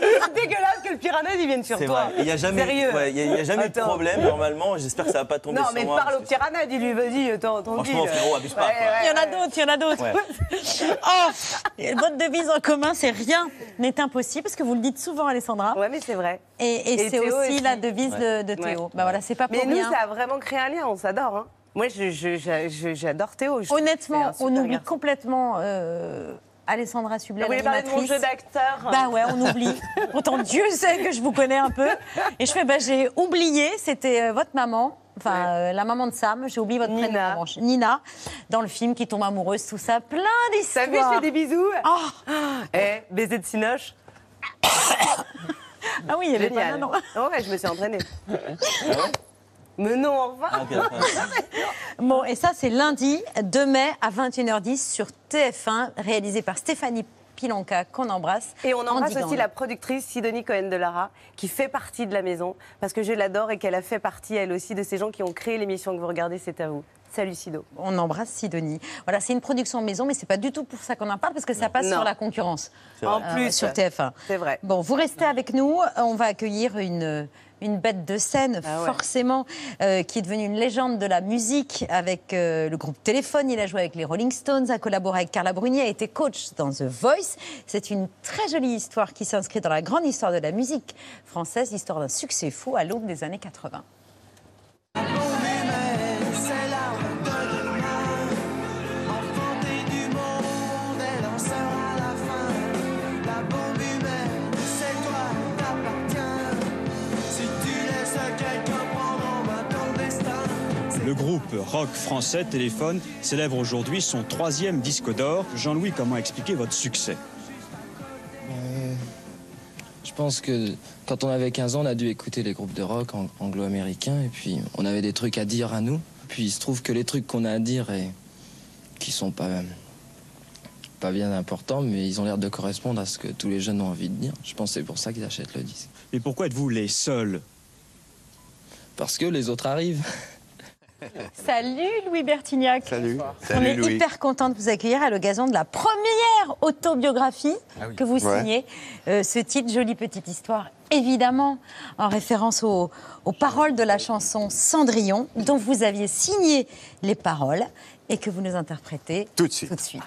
C'est dégueulasse que le piranha, il vienne sur C'est toi. vrai. Il n'y a jamais, Sérieux. ouais, il y a- il y a jamais eu de problème, normalement. J'espère que ça va pas tomber Non, sur mais moi. parle au piranha, dis-lui, vas-y, attends, tranquille. Franchement, frérot, abuse pas. Il y en a d'autres, il y en a d'autres. Ouais. [laughs] oh, votre devise en commun, c'est rien n'est impossible, parce que vous le dites souvent, Alessandra. Ouais, mais c'est vrai. Et, et Et c'est aussi la devise Ouais. de, de Théo. Ouais. Bah voilà, c'est pas pour Mais nous, rien. ça a vraiment créé un lien, on s'adore. Hein. Moi, j'adore Théo. je Honnêtement, on oublie garçon. complètement euh, Alessandra Sublet, Vous voulez parler de mon jeu d'acteur Bah ouais, on oublie. [laughs] Pourtant, Dieu sait que je vous connais un peu. Et je fais, bah j'ai oublié, c'était euh, votre maman. enfin euh, la maman de Sam, j'ai oublié votre prénom en revanche, Nina, dans le film qui tombe amoureuse, tout ça, plein T'as d'histoires. vu, je fais des bisous Oh. Eh, baiser de Cinoche [laughs] Ah oui, il y avait pas Génial. non. Oh ouais, je me suis entraînée. Mais non, au revoir. [laughs] Bon, et ça, c'est lundi 2 mai à 21h10 sur TF1, réalisé par Stéphanie Pilanka, qu'on embrasse. Et on embrasse aussi la productrice Sidonie Cohen de Lara, qui fait partie de la maison, parce que je l'adore et qu'elle a fait partie, elle aussi, de ces gens qui ont créé l'émission que vous regardez, c'est à vous. Salut Sido. On embrasse Sidonie. Voilà, c'est une production maison, mais c'est pas du tout pour ça qu'on en parle, parce que ça passe Non. sur la concurrence. En plus. sur TF1. C'est vrai. Bon, vous restez avec nous. On va accueillir une, une bête de scène, Ah ouais. forcément, euh, qui est devenue une légende de la musique avec euh, le groupe Téléphone. Il a joué avec les Rolling Stones, a collaboré avec Carla Bruni, a été coach dans The Voice. C'est une très jolie histoire qui s'inscrit dans la grande histoire de la musique française, l'histoire d'un succès fou à l'aube des années 80. Le groupe rock français Téléphone célèbre aujourd'hui son troisième disque d'or. Jean-Louis, comment expliquer votre succès? Euh, Je pense que quand on avait 15 ans, on a dû écouter les groupes de rock ang- anglo-américains et puis on avait des trucs à dire à nous. Puis il se trouve que les trucs qu'on a à dire et qui sont pas pas bien importants, mais ils ont l'air de correspondre à ce que tous les jeunes ont envie de dire. Je pense que c'est pour ça qu'ils achètent le disque. Et pourquoi êtes-vous les seuls? Parce que les autres arrivent. [laughs] Salut Louis Bertignac. Salut. On Salut, est Louis. hyper content de vous accueillir à l'occasion de la première autobiographie Ah oui. que vous Ouais. signez. Euh, ce titre, Jolie petite histoire, évidemment en référence aux, aux paroles de la chanson Cendrillon, dont vous aviez signé les paroles et que vous nous interprétez Tout de suite. Tout de suite.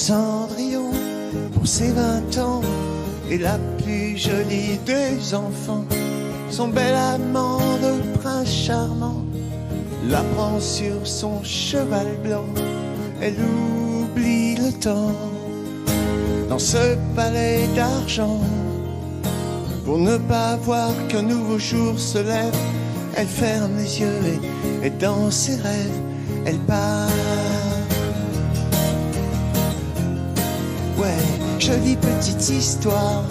Cendrillon, pour ses vingt ans, est la plus jolie des enfants. Son bel amant, le prince charmant, la prend sur son cheval blanc. Elle oublie le temps dans ce palais d'argent. Pour ne pas voir qu'un nouveau jour se lève, elle ferme les yeux et, et dans ses rêves, elle part. Ouais, jolie petite histoire.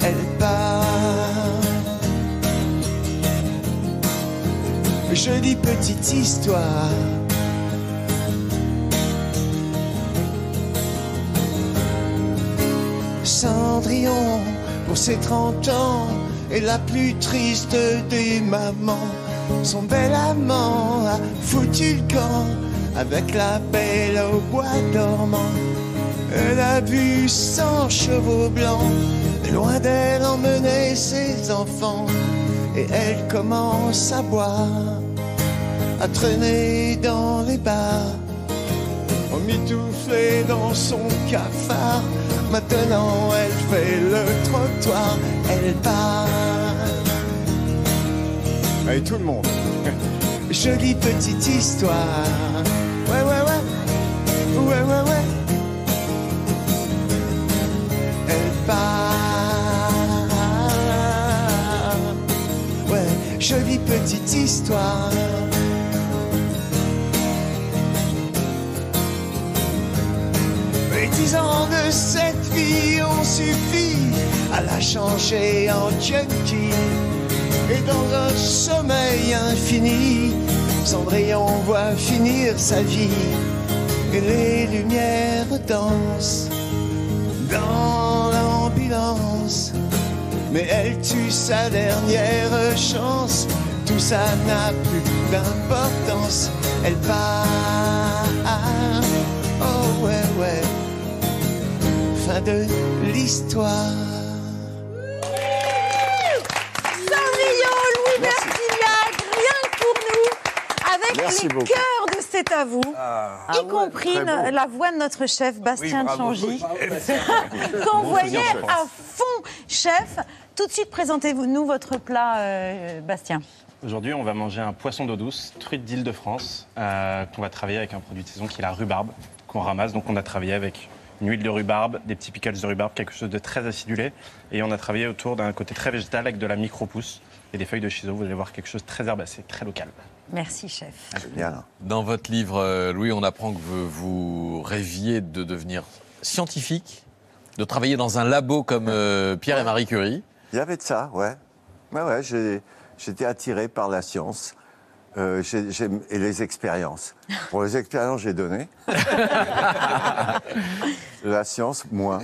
Elle part. Jolie petite histoire. Cendrillon, pour ses 30 ans, est la plus triste des mamans. Son bel amant a foutu le camp avec la belle au bois dormant. Elle a vu cent chevaux blancs, loin d'elle emmener ses enfants. Et elle commence à boire, à traîner dans les bars, emmitouflée dans son cafard. Maintenant elle fait le trottoir, elle part. Allez, tout le monde. [laughs] Jolie petite histoire. Ouais, ouais, ouais. Ouais, ouais, ouais. Elle part. Ouais, jolie petite histoire. Les dix ans de cette vie ont suffi à la changer en junkie. Et dans un sommeil infini, Cendrillon voit finir sa vie. Et les lumières dansent dans l'ambulance. Mais elle tue sa dernière chance. Tout ça n'a plus d'importance. Elle part. Oh ouais, ouais. Fin de l'histoire. Merci les beaucoup. cœurs de C'est à vous, y compris très beau. la voix de notre chef Bastien Oui. Changy, [laughs] qu'on voyait à fond, chef. tout de suite, présentez-nous votre plat, euh, Bastien. Aujourd'hui, on va manger un poisson d'eau douce, truite d'Île-de-France, euh, qu'on va travailler avec un produit de saison qui est la rhubarbe, qu'on ramasse. Donc, on a travaillé avec une huile de rhubarbe, des petits pickles de rhubarbe, quelque chose de très acidulé. Et on a travaillé autour d'un côté très végétal avec de la micro-pousse et des feuilles de chiso. Vous allez voir quelque chose de très herbacé, très local. Merci, chef. Dans votre livre, euh, Louis, on apprend que vous, vous rêviez de devenir scientifique, de travailler dans un labo comme euh, Pierre et Marie Curie. Il y avait de ça, ouais. Ouais, ouais, j'ai- j'étais attiré par la science euh, et les expériences. Pour les expériences, j'ai donné. [laughs] la science, moins.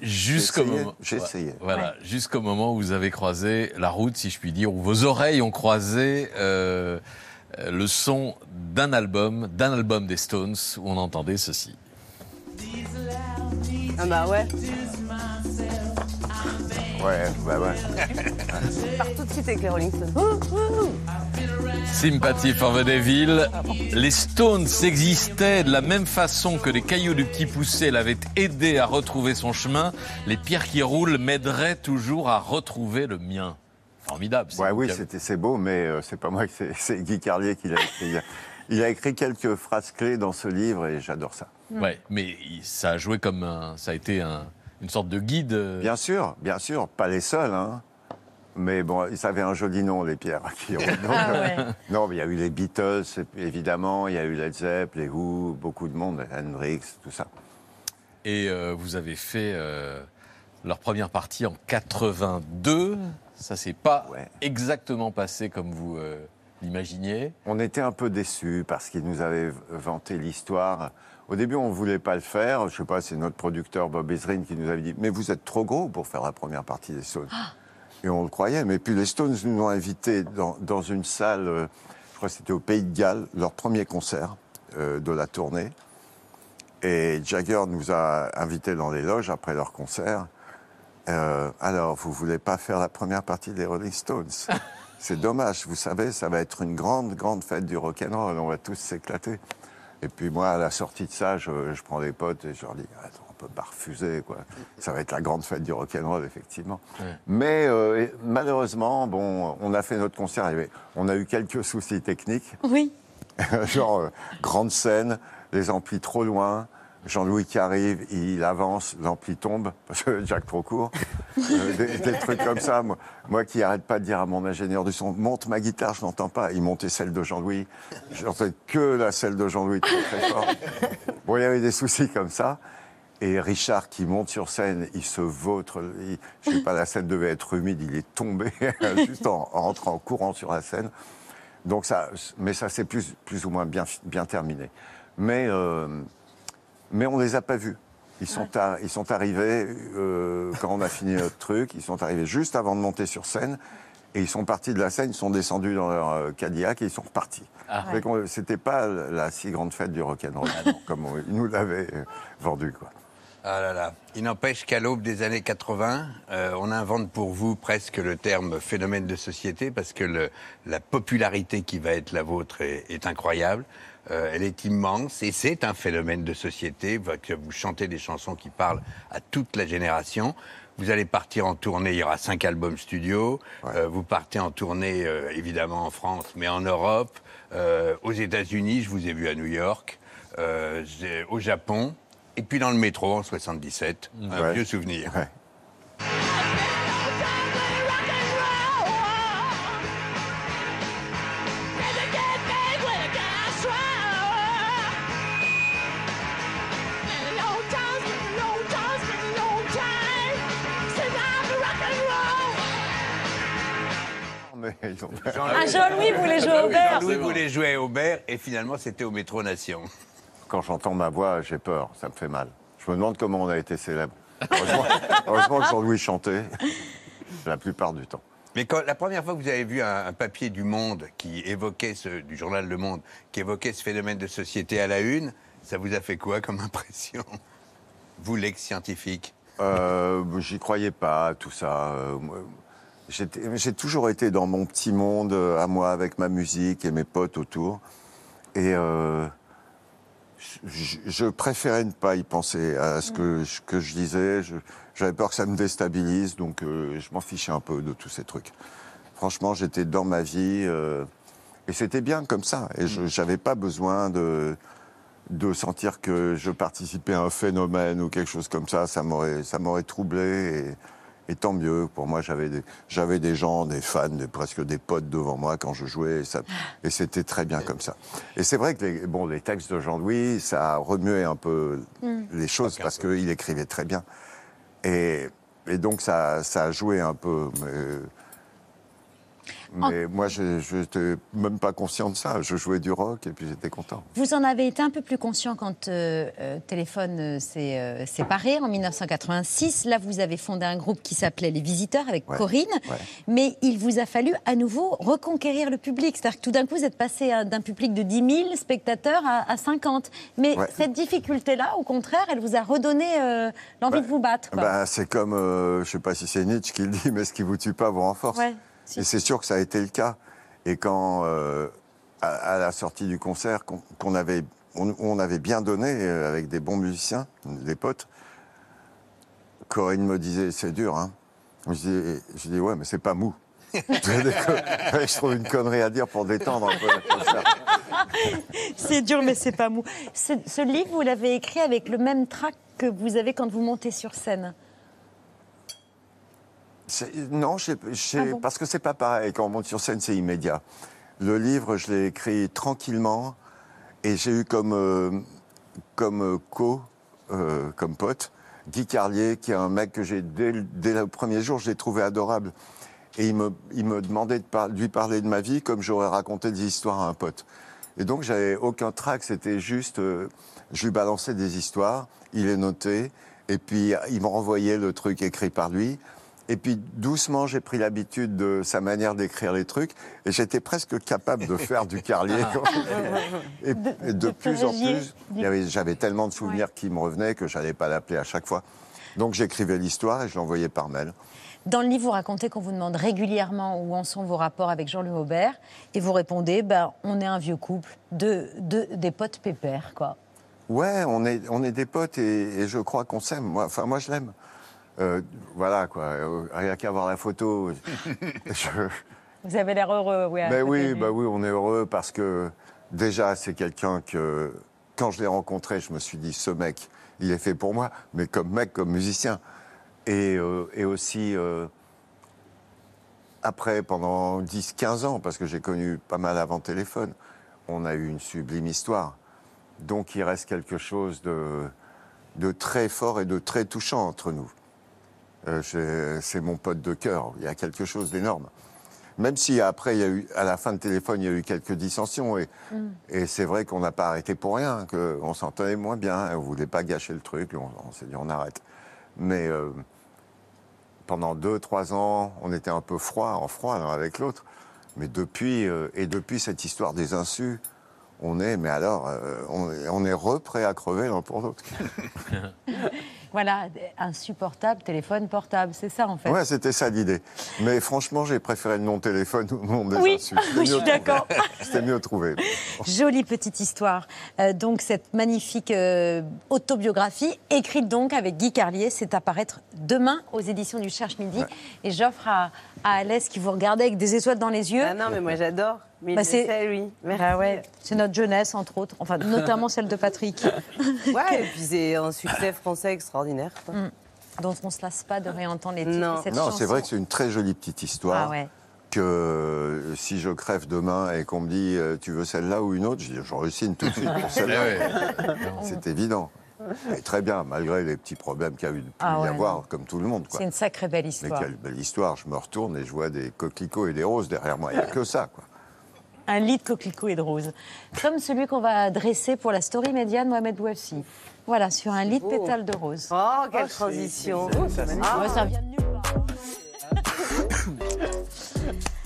Jusqu'au moment. J'ai essayé. Voilà, jusqu'au moment où vous avez croisé la route, si je puis dire, où vos oreilles ont croisé euh, le son d'un album, d'un album des Stones, où on entendait ceci. Ah bah ouais. Ouais, bah ouais. [laughs] Tout de suite avec les Rolling Stones. Sympathie for the Devil. Les Stones existaient de la même façon que les cailloux du petit poussé l'avaient aidé à retrouver son chemin. Les pierres qui roulent m'aideraient toujours à retrouver le mien. Formidable. Ouais, oui, c'était- c'est beau, mais euh, c'est pas moi, [laughs] c'est- Guy Carlier qui l'a écrit. Il a écrit quelques phrases clés dans ce livre et j'adore ça. Ouais, mais ça a joué comme un, ça a été un- une sorte de guide. euh, Bien sûr, bien sûr, pas les seuls, hein. Mais bon, ils avaient un joli nom, les pierres. qui ont- donc, Ah euh, ouais. Non, mais il y a eu les Beatles, évidemment, il y a eu Led Zepp, les Who, beaucoup de monde, Hendrix, tout ça. Et euh, vous avez fait euh, leur première partie en 82. Ça s'est pas exactement passé comme vous euh, l'imaginiez. On était un peu déçus parce qu'ils nous avaient vanté l'histoire. Au début, on ne voulait pas le faire. Je sais pas, c'est notre producteur Bob Ezrin qui nous avait dit Mais vous êtes trop gros pour faire la première partie des Stones. Et on le croyait. Mais puis les Stones nous ont invités dans, dans une salle, euh, je crois que c'était au Pays de Galles, leur premier concert euh, de la tournée. Et Jagger nous a invités dans les loges après leur concert. Euh, alors, vous voulez pas faire la première partie des Rolling Stones [laughs] C'est dommage, vous savez, ça va être une grande, grande fête du rock'n'roll, on va tous s'éclater. Et puis moi, à la sortie de ça, je, je prends des potes et je leur dis, Attends, on peut pas refuser, quoi. Ça va être la grande fête du rock'n'roll, effectivement. Mais euh, malheureusement, bon, on a fait notre concert, on a eu quelques soucis techniques. Oui. [laughs] Genre, euh, grande scène, les amplis trop loin, Jean-Louis qui arrive, il avance, l'ampli tombe, [laughs] parce que Jack trop court. Euh, des, trucs comme ça. Moi, moi qui arrête pas de dire à mon ingénieur du son, monte ma guitare, je n'entends pas. Il montait celle de Jean-Louis. J'entendais que la celle de Jean-Louis très, très fort. Bon, il y avait des soucis comme ça. Et Richard qui monte sur scène, il se vautre. je sais pas, la scène devait être humide, il est tombé [laughs] juste en, en rentrant en courant sur la scène. Donc ça, mais ça s'est plus, plus ou moins bien, bien terminé. Mais, euh, mais on les a pas vus. Ils sont, ar- ils sont arrivés euh, quand on a fini notre [laughs] truc. Ils sont arrivés juste avant de monter sur scène. Et ils sont partis de la scène, ils sont descendus dans leur euh, Cadillac et ils sont repartis. Ah. Qu'on- C'était pas la si grande fête du rock'n'roll, [laughs] comme on- ils nous l'avaient euh, vendu. Quoi. Ah là là. Il n'empêche qu'à l'aube des années 80, euh, on invente pour vous presque le terme phénomène de société parce que le- la popularité qui va être la vôtre est, est incroyable. Euh, elle est immense et c'est un phénomène de société que vous chantez des chansons qui parlent à toute la génération. Vous allez partir en tournée, il y aura cinq albums studio. Euh, vous partez en tournée euh, évidemment en France, mais en Europe, aux États-Unis, je vous ai vu à New York, au Japon, et puis dans le métro en 77. Un Ouais. vieux souvenir. Ah, Jean-Louis voulait jouer au Aubert. Jean-Louis voulait jouer au Aubert et finalement c'était au métro Nation. Quand j'entends ma voix, j'ai peur, ça me fait mal. Je me demande comment on a été célèbre. Heureusement, [laughs] heureusement que Jean-Louis chantait, la plupart du temps. Mais quand, la première fois que vous avez vu un, un papier du Monde qui évoquait ce, du journal Le Monde, qui évoquait ce phénomène de société à la une, ça vous a fait quoi comme impression Vous, l'ex-scientifique? Euh, J'y croyais pas, tout ça. Euh, J'ai toujours été dans mon petit monde, euh, à moi, avec ma musique et mes potes autour. Et euh, je, je préférais ne pas y penser à ce que, je- que je disais. J'avais peur que ça me déstabilise, donc euh, je m'en fichais un peu de tous ces trucs. Franchement, j'étais dans ma vie euh, et c'était bien comme ça. Et je n'avais pas besoin de, de sentir que je participais à un phénomène ou quelque chose comme ça. Ça m'aurait ça m'aurait troublé. Et, et tant mieux. Pour moi, j'avais des, j'avais des gens, des fans, des- presque des potes devant moi quand je jouais. Et, ça- et c'était très bien comme ça. Et c'est vrai que les, bon, les textes de Jean-Louis, ça a remué un peu Mm. les choses parce qu'il écrivait très bien. Et, et donc, ça, ça a joué un peu. Mais, mais moi, je n'étais même pas conscient de ça. Je jouais du rock et puis j'étais content. Vous en avez été un peu plus conscient quand euh, euh, Téléphone euh, s'est euh, séparé en 1986. Là, vous avez fondé un groupe qui s'appelait Les Visiteurs avec Ouais, Corinne. ouais. Mais il vous a fallu à nouveau reconquérir le public. C'est-à-dire que tout d'un coup, vous êtes passé d'un public de 10 000 spectateurs à, à 50. Mais Ouais. cette difficulté-là, au contraire, elle vous a redonné l'envie de vous battre. Bah, c'est comme, je ne sais pas si c'est Nietzsche qui le dit, mais ce qui vous tue pas vous renforce. Et c'est sûr que ça a été le cas. Et quand, euh, à, à la sortie du concert, qu'on avait, on, on avait bien donné euh, avec des bons musiciens, des potes, Corinne me disait, c'est dur, hein. Je dis, je dis ouais, mais c'est pas mou. [laughs] je trouve une connerie à dire pour détendre un peu c'est dur, mais c'est pas mou. Ce, ce livre, vous l'avez écrit avec le même trac que vous avez quand vous montez sur scène. Non, Ah bon parce que c'est pas pareil. Quand on monte sur scène, c'est immédiat. Le livre, je l'ai écrit tranquillement et j'ai eu comme, euh, comme euh, co, euh, comme pote, Guy Carlier, qui est un mec que j'ai, dès, le- dès le premier jour, je l'ai trouvé adorable. Et il me, il me demandait de, par- lui parler de ma vie comme j'aurais raconté des histoires à un pote. Et donc, j'avais aucun trac, c'était juste, euh, je lui balançais des histoires, il les notait, et puis il me renvoyait le truc écrit par lui. Et puis doucement, j'ai pris l'habitude de sa manière d'écrire les trucs, et j'étais presque capable de faire du carlier. [laughs] et, et de, plus en plus, j'avais tellement de souvenirs qui me revenaient que j'allais pas l'appeler à chaque fois. Donc j'écrivais l'histoire et je l'envoyais par mail. Dans le livre, vous racontez qu'on vous demande régulièrement où en sont vos rapports avec Jean-Louis Aubert, et vous répondez, ben, on est un vieux couple, de, de- des potes pépères, quoi. Ouais, on est, on est des potes et, et je crois qu'on s'aime. Moi, enfin, moi, je l'aime. Euh, voilà, quoi. Euh, rien qu'à voir la photo. [laughs] je- Vous avez l'air heureux, oui. Ben oui, bah oui, on est heureux parce que déjà, c'est quelqu'un que, quand je l'ai rencontré, je me suis dit, ce mec, il est fait pour moi, mais comme mec, comme musicien. Et, euh, et aussi, euh, après, pendant 10-15 ans, parce que j'ai connu pas mal avant téléphone, on a eu une sublime histoire. Donc il reste quelque chose de, de très fort et de très touchant entre nous. Euh, c'est mon pote de cœur, il y a quelque chose d'énorme. Même si après, il y a eu, à la fin de téléphone, il y a eu quelques dissensions. Et, Mm. et c'est vrai qu'on n'a pas arrêté pour rien, qu'on s'entendait moins bien, on ne voulait pas gâcher le truc, on, on s'est dit on arrête. Mais euh, pendant deux, trois ans, on était un peu froid, en froid l'un avec l'autre. Mais depuis, euh, et depuis cette histoire des insus, on est, mais alors, euh, on, est- on est reprêt à crever l'un pour l'autre. [laughs] Voilà, insupportable, téléphone portable, c'est ça en fait. Ouais, c'était ça l'idée. Mais franchement, j'ai préféré le nom téléphone au nom des Oui, insus. C'était je suis mieux trouvé. d'accord. [laughs] C'était mieux trouvé. Jolie petite histoire. Euh, donc cette magnifique euh, autobiographie, écrite donc avec Guy Carlier, c'est à paraître demain aux éditions du Cherche Midi. Et j'offre à, à Alès qui vous regardait avec des étoiles dans les yeux. Ah non, mais moi j'adore. Mais Bah, c'est-. Bah ouais, c'est notre jeunesse entre autres, enfin notamment celle de Patrick. Ouais, [laughs] et puis c'est un succès français extraordinaire. Quoi. Mm. dont on ne se lasse pas de réentendre les titres. Non. et cette Non, c'est vrai que c'est une très jolie petite histoire. Ah ouais. Que euh, si je crève demain et qu'on me dit euh, tu veux celle-là ou une autre, je dis j'en signe tout de suite pour [laughs] celle-là. c'est évident. Et très bien, malgré les petits problèmes qu'il y a eu pu Ah y ouais, avoir, non. comme tout le monde. C'est une sacrée belle Mais histoire. quelle belle histoire. Je me retourne et je vois des coquelicots et des roses derrière moi. Il n'y a que ça. Quoi. Un lit de coquelicots et de roses. Comme celui qu'on va dresser pour la story média de Mohamed Bouafsi. Voilà, sur un lit de pétales de roses. Oh, quelle transition. Ah ça vient de nulle part.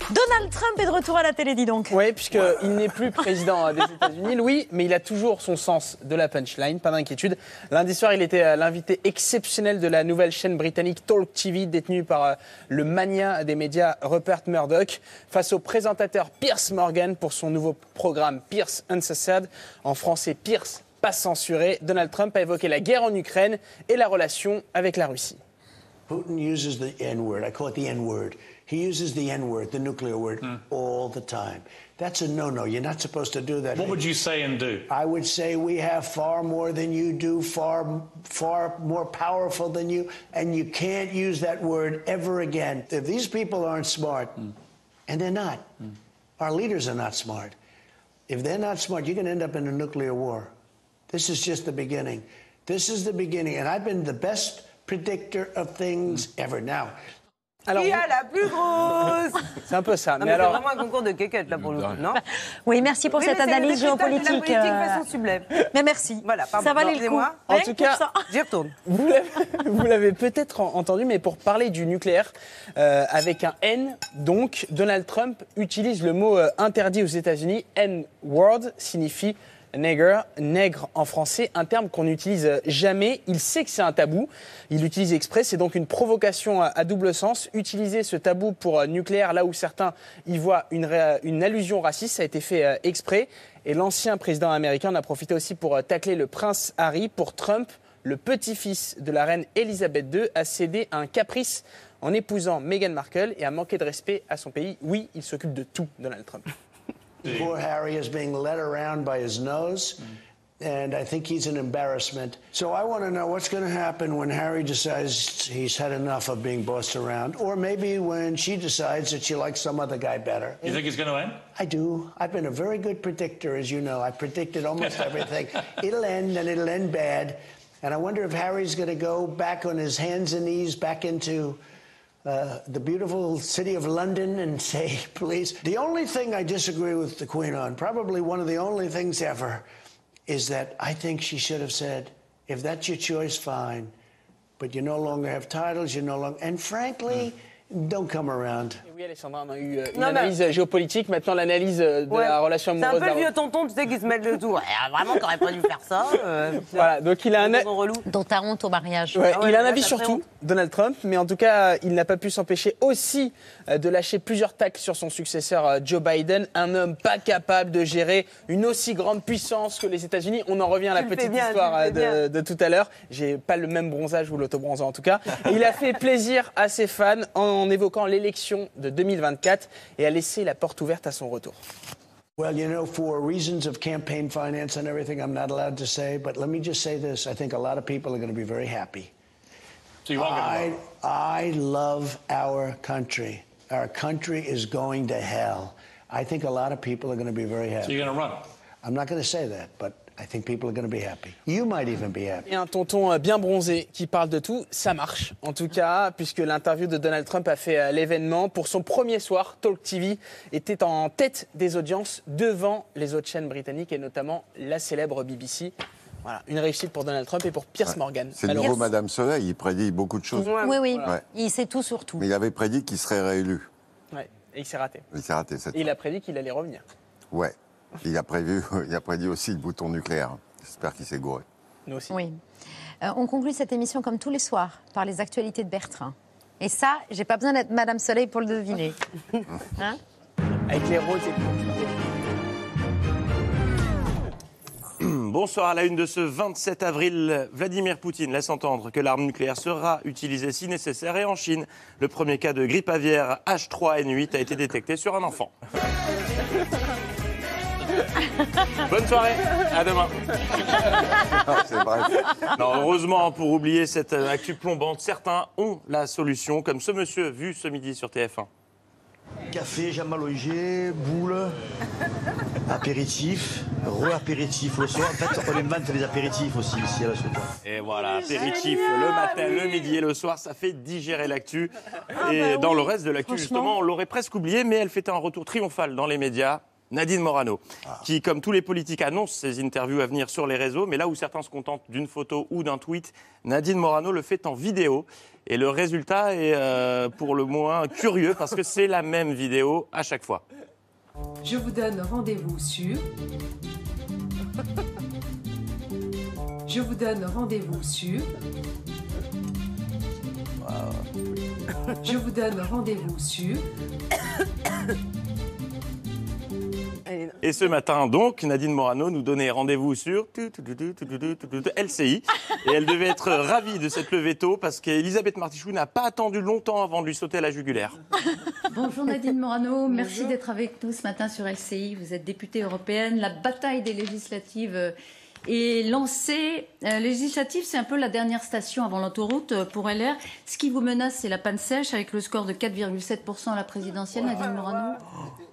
Donald Trump est de retour à la télé, dis donc. Oui, puisqu'il n'est plus président des États-Unis, [laughs] Louis, mais il a toujours son sens de la punchline, pas d'inquiétude. Lundi soir, il était euh, l'invité exceptionnel de la nouvelle chaîne britannique Talk TV, détenue par euh, le mania des médias Rupert Murdoch, face au présentateur Pierce Morgan pour son nouveau programme Pierce Uncensored, en français Pierce pas censuré. Donald Trump a évoqué la guerre en Ukraine et la relation avec la Russie. Putin uses the N word. I call it the N word. He uses the N word, the nuclear word, hmm. all the time. That's a no no. You're not supposed to do that. What would you say and do? I would say we have far more than you do, far, far more powerful than you, and you can't use that word ever again. If these people aren't smart, hmm. and they're not, hmm. our leaders are not smart. If they're not smart, you're going to end up in a nuclear war. This is just the beginning. This is the beginning, and I've been the best predictor of things ever. Now, Alors, Qui a la plus grosse [laughs] C'est un peu ça. Non, mais mais c'est alors, vraiment un concours de quéquettes, là, pour le coup, non Oui, merci pour Oui, cette analyse de la géopolitique. politique euh, façon sublime. Mais merci. Voilà, pardon, ça valait le coup. excusez-moi. En tout cas. J'y retourne. [laughs] Vous l'avez- peut-être en- entendu, mais pour parler du nucléaire, euh, avec un N, donc, Donald Trump utilise le mot euh, interdit aux États-Unis. N-word signifie nègre, nègre en français, un terme qu'on n'utilise jamais. Il sait que c'est un tabou. Il l'utilise exprès. C'est donc une provocation à, double sens. Utiliser ce tabou pour euh, nucléaire, là où certains y voient une, ré- une allusion raciste, ça a été fait euh, exprès. Et l'ancien président américain en a profité aussi pour euh, tacler le prince Harry. Pour Trump, le petit-fils de la reine Elisabeth II a cédé à un caprice en épousant Meghan Markle et a manqué de respect à son pays. Oui, il s'occupe de tout, Donald Trump. Poor Harry is being led around by his nose, and I think he's an embarrassment. So I want to know what's going to happen when Harry decides he's had enough of being bossed around, or maybe when she decides that she likes some other guy better. You think he's going to win? I do. I've been a very good predictor, as you know. I predicted almost [laughs] everything. it'll end, and it'll end bad. And I wonder if Harry's going to go back on his hands and knees back into uh, the beautiful city of London and say, [laughs] please. The only thing I disagree with the Queen on, probably one of the only things ever, is that I think she should have said, if that's your choice, fine. But you no longer have titles, you no longer. And frankly, don't come around. Oui, Alessandra, on a eu euh, une Non, analyse euh, géopolitique, maintenant l'analyse euh, de Ouais. la relation C'est un amoureuse. peu le vieux tonton, tu sais, qui se met le tout. Ouais, vraiment, t'aurais pas dû faire ça. euh, [laughs] Voilà, donc il a un, Dont t'as honte au mariage. Ouais, Ah ouais, il a un avis sur tout, honte. Donald Trump, mais en tout cas, il n'a pas pu s'empêcher aussi de lâcher plusieurs tacles sur son successeur Joe Biden, un homme pas capable de gérer une aussi grande puissance que les États-Unis. On en revient à la Tu petite bien, histoire de, de tout à l'heure. J'ai pas le même bronzage ou l'autobronzant en tout cas. Il a fait plaisir à ses fans en évoquant l'élection de 2024 et a laissé la porte ouverte à son retour. Well, you know, for reasons of campaign finance and everything, I'm not allowed to say, but let me just say this. I think a lot of people are going to be very happy. So you I, I love our country. Our country is going to hell. I think a lot of people are going to be very happy. So you're going to run? I'm not going to say that, but I think people are going to be happy. You might even be happy. Et un tonton euh, bien bronzé qui parle de tout, ça marche. En tout cas, puisque l'interview de Donald Trump a fait euh, l'événement. Pour son premier soir, Talk TV était en tête des audiences devant les autres chaînes britanniques et notamment la célèbre BBC. Voilà, une réussite pour Donald Trump et pour Pierce Morgan. C'est le nouveau Madame Soleil, il prédit beaucoup de choses. Oui, oui. Ouais. Il sait tout sur tout. Mais il avait prédit qu'il serait réélu. Ouais, et il s'est raté. Il s'est raté cette Et il a prédit qu'il allait revenir. Ouais. Il a, prévu, [laughs] il a prédit aussi le bouton nucléaire. J'espère qu'il s'est gouré. Nous aussi. Oui. Euh, on conclut cette émission comme tous les soirs par les actualités de Bertrand. Et ça, j'ai pas besoin d'être Madame Soleil pour le deviner. [laughs] Hein? Avec les roses et Bonsoir à la une de ce 27 avril. Vladimir Poutine laisse entendre que l'arme nucléaire sera utilisée si nécessaire. Et en Chine, le premier cas de grippe aviaire H3N8 a été détecté sur un enfant. [laughs] [laughs] Bonne soirée, à demain. Bref. Non, heureusement, pour oublier cette euh, actu plombante, certains ont la solution, comme ce monsieur vu ce midi sur TF1. Café, jambes allongées, boule, [laughs] apéritif, re-apéritif le soir. En fait, on invente les apéritifs aussi ici à la Soto. Et voilà, apéritif le matin, le midi et le soir, ça fait digérer l'actu. Et dans le reste de l'actu, justement, on l'aurait presque oublié, mais elle fait un retour triomphal dans les médias. Nadine Morano, qui, comme tous les politiques, annonce ses interviews à venir sur les réseaux, mais là où certains se contentent d'une photo ou d'un tweet, Nadine Morano le fait en vidéo. Et le résultat est euh, pour le moins curieux, parce que c'est la même vidéo à chaque fois. Je vous donne rendez-vous sur. [laughs] Je vous donne rendez-vous sur. Je vous donne rendez-vous sur. Et ce matin, donc, Nadine Morano nous donnait rendez-vous sur LCI. Et elle devait être ravie de cette levée tôt parce qu'Elisabeth Martichoux n'a pas attendu longtemps avant de lui sauter à la jugulaire. Bonjour Nadine Morano, merci d'être avec nous ce matin sur LCI. Vous êtes députée européenne. La bataille des législatives euh, est lancée. Euh, législative, c'est un peu la dernière station avant l'autoroute euh, pour LR. Ce qui vous menace, c'est la panne sèche avec le score de 4,7% à la présidentielle, Nadine Morano. Oh.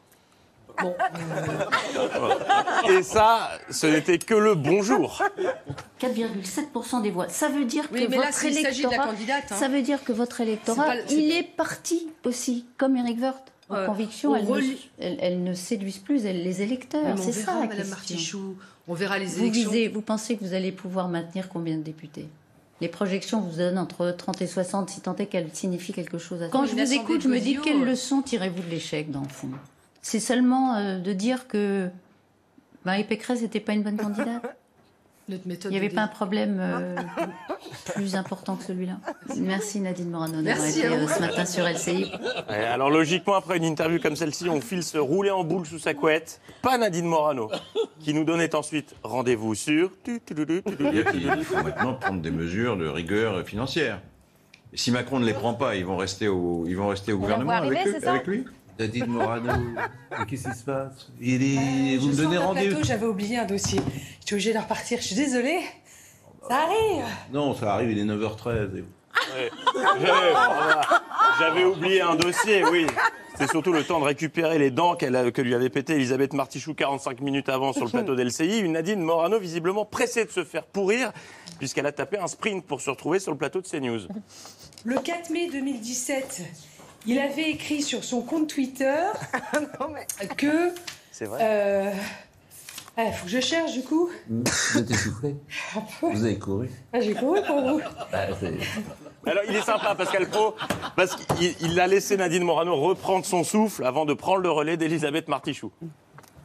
Bon. Et ça, ce n'était que le bonjour. 4,7% des voix. Ça veut dire que Oui, mais là, votre de la électorat, candidate, hein. ça veut dire que votre électorat, il pas- est parti aussi, comme Eric Woerth. Vos Euh, convictions, on elles, ne, elles- elles ne séduisent plus elles- les électeurs. C'est ça verra, la Madame question. Martichoux, on verra les Vous élections. visez, vous pensez que vous allez pouvoir maintenir combien de députés? Les projections vous donnent entre 30 et 60, si tant est qu'elles signifient quelque chose à Quand je vous écoute, je me dis de quelle Cosio, euh. leçon tirez-vous de l'échec, dans le fond? C'est seulement euh, de dire que Marie Pécresse n'était pas une bonne candidate [laughs] Notre méthode Il n'y avait de- pas un problème euh, plus important que celui-là. Merci Nadine Morano d'avoir été euh, ce matin sur LCI. Ouais, alors logiquement, après une interview comme celle-ci, on file se rouler en boule sous sa couette. Pas Nadine Morano, qui nous donnait ensuite rendez-vous sur... Il faut maintenant prendre des mesures de rigueur financière. Si Macron ne les prend pas, ils vont rester au, ils vont rester au gouvernement avec, eux- avec lui Nadine Morano, [laughs] qu'est-ce qui se passe? Il est... Vous me donnez rendez-vous plateau, J'avais oublié un dossier. J'étais obligée de repartir. Je suis désolée. Ça arrive. Non, ça arrive, il est 9h13. Ouais. J'avais- J'avais oublié un dossier, oui. C'est surtout le temps de récupérer les dents a- que lui avait pété Elisabeth Martichoux 45 minutes avant sur le [laughs] plateau d'LCI. Une Nadine Morano visiblement pressée de se faire pourrir puisqu'elle a tapé un sprint pour se retrouver sur le plateau de CNews. Le 4 mai 2017, il avait écrit sur son compte Twitter [laughs] que. C'est vrai. Il faut que je cherche du coup. Vous êtes essoufflé [laughs] Vous avez couru Ah, J'ai couru pour vous. Bah, Alors il est sympa Pascal Pro parce qu'il il a laissé Nadine Morano reprendre son souffle avant de prendre le relais d'Elisabeth Martichoux.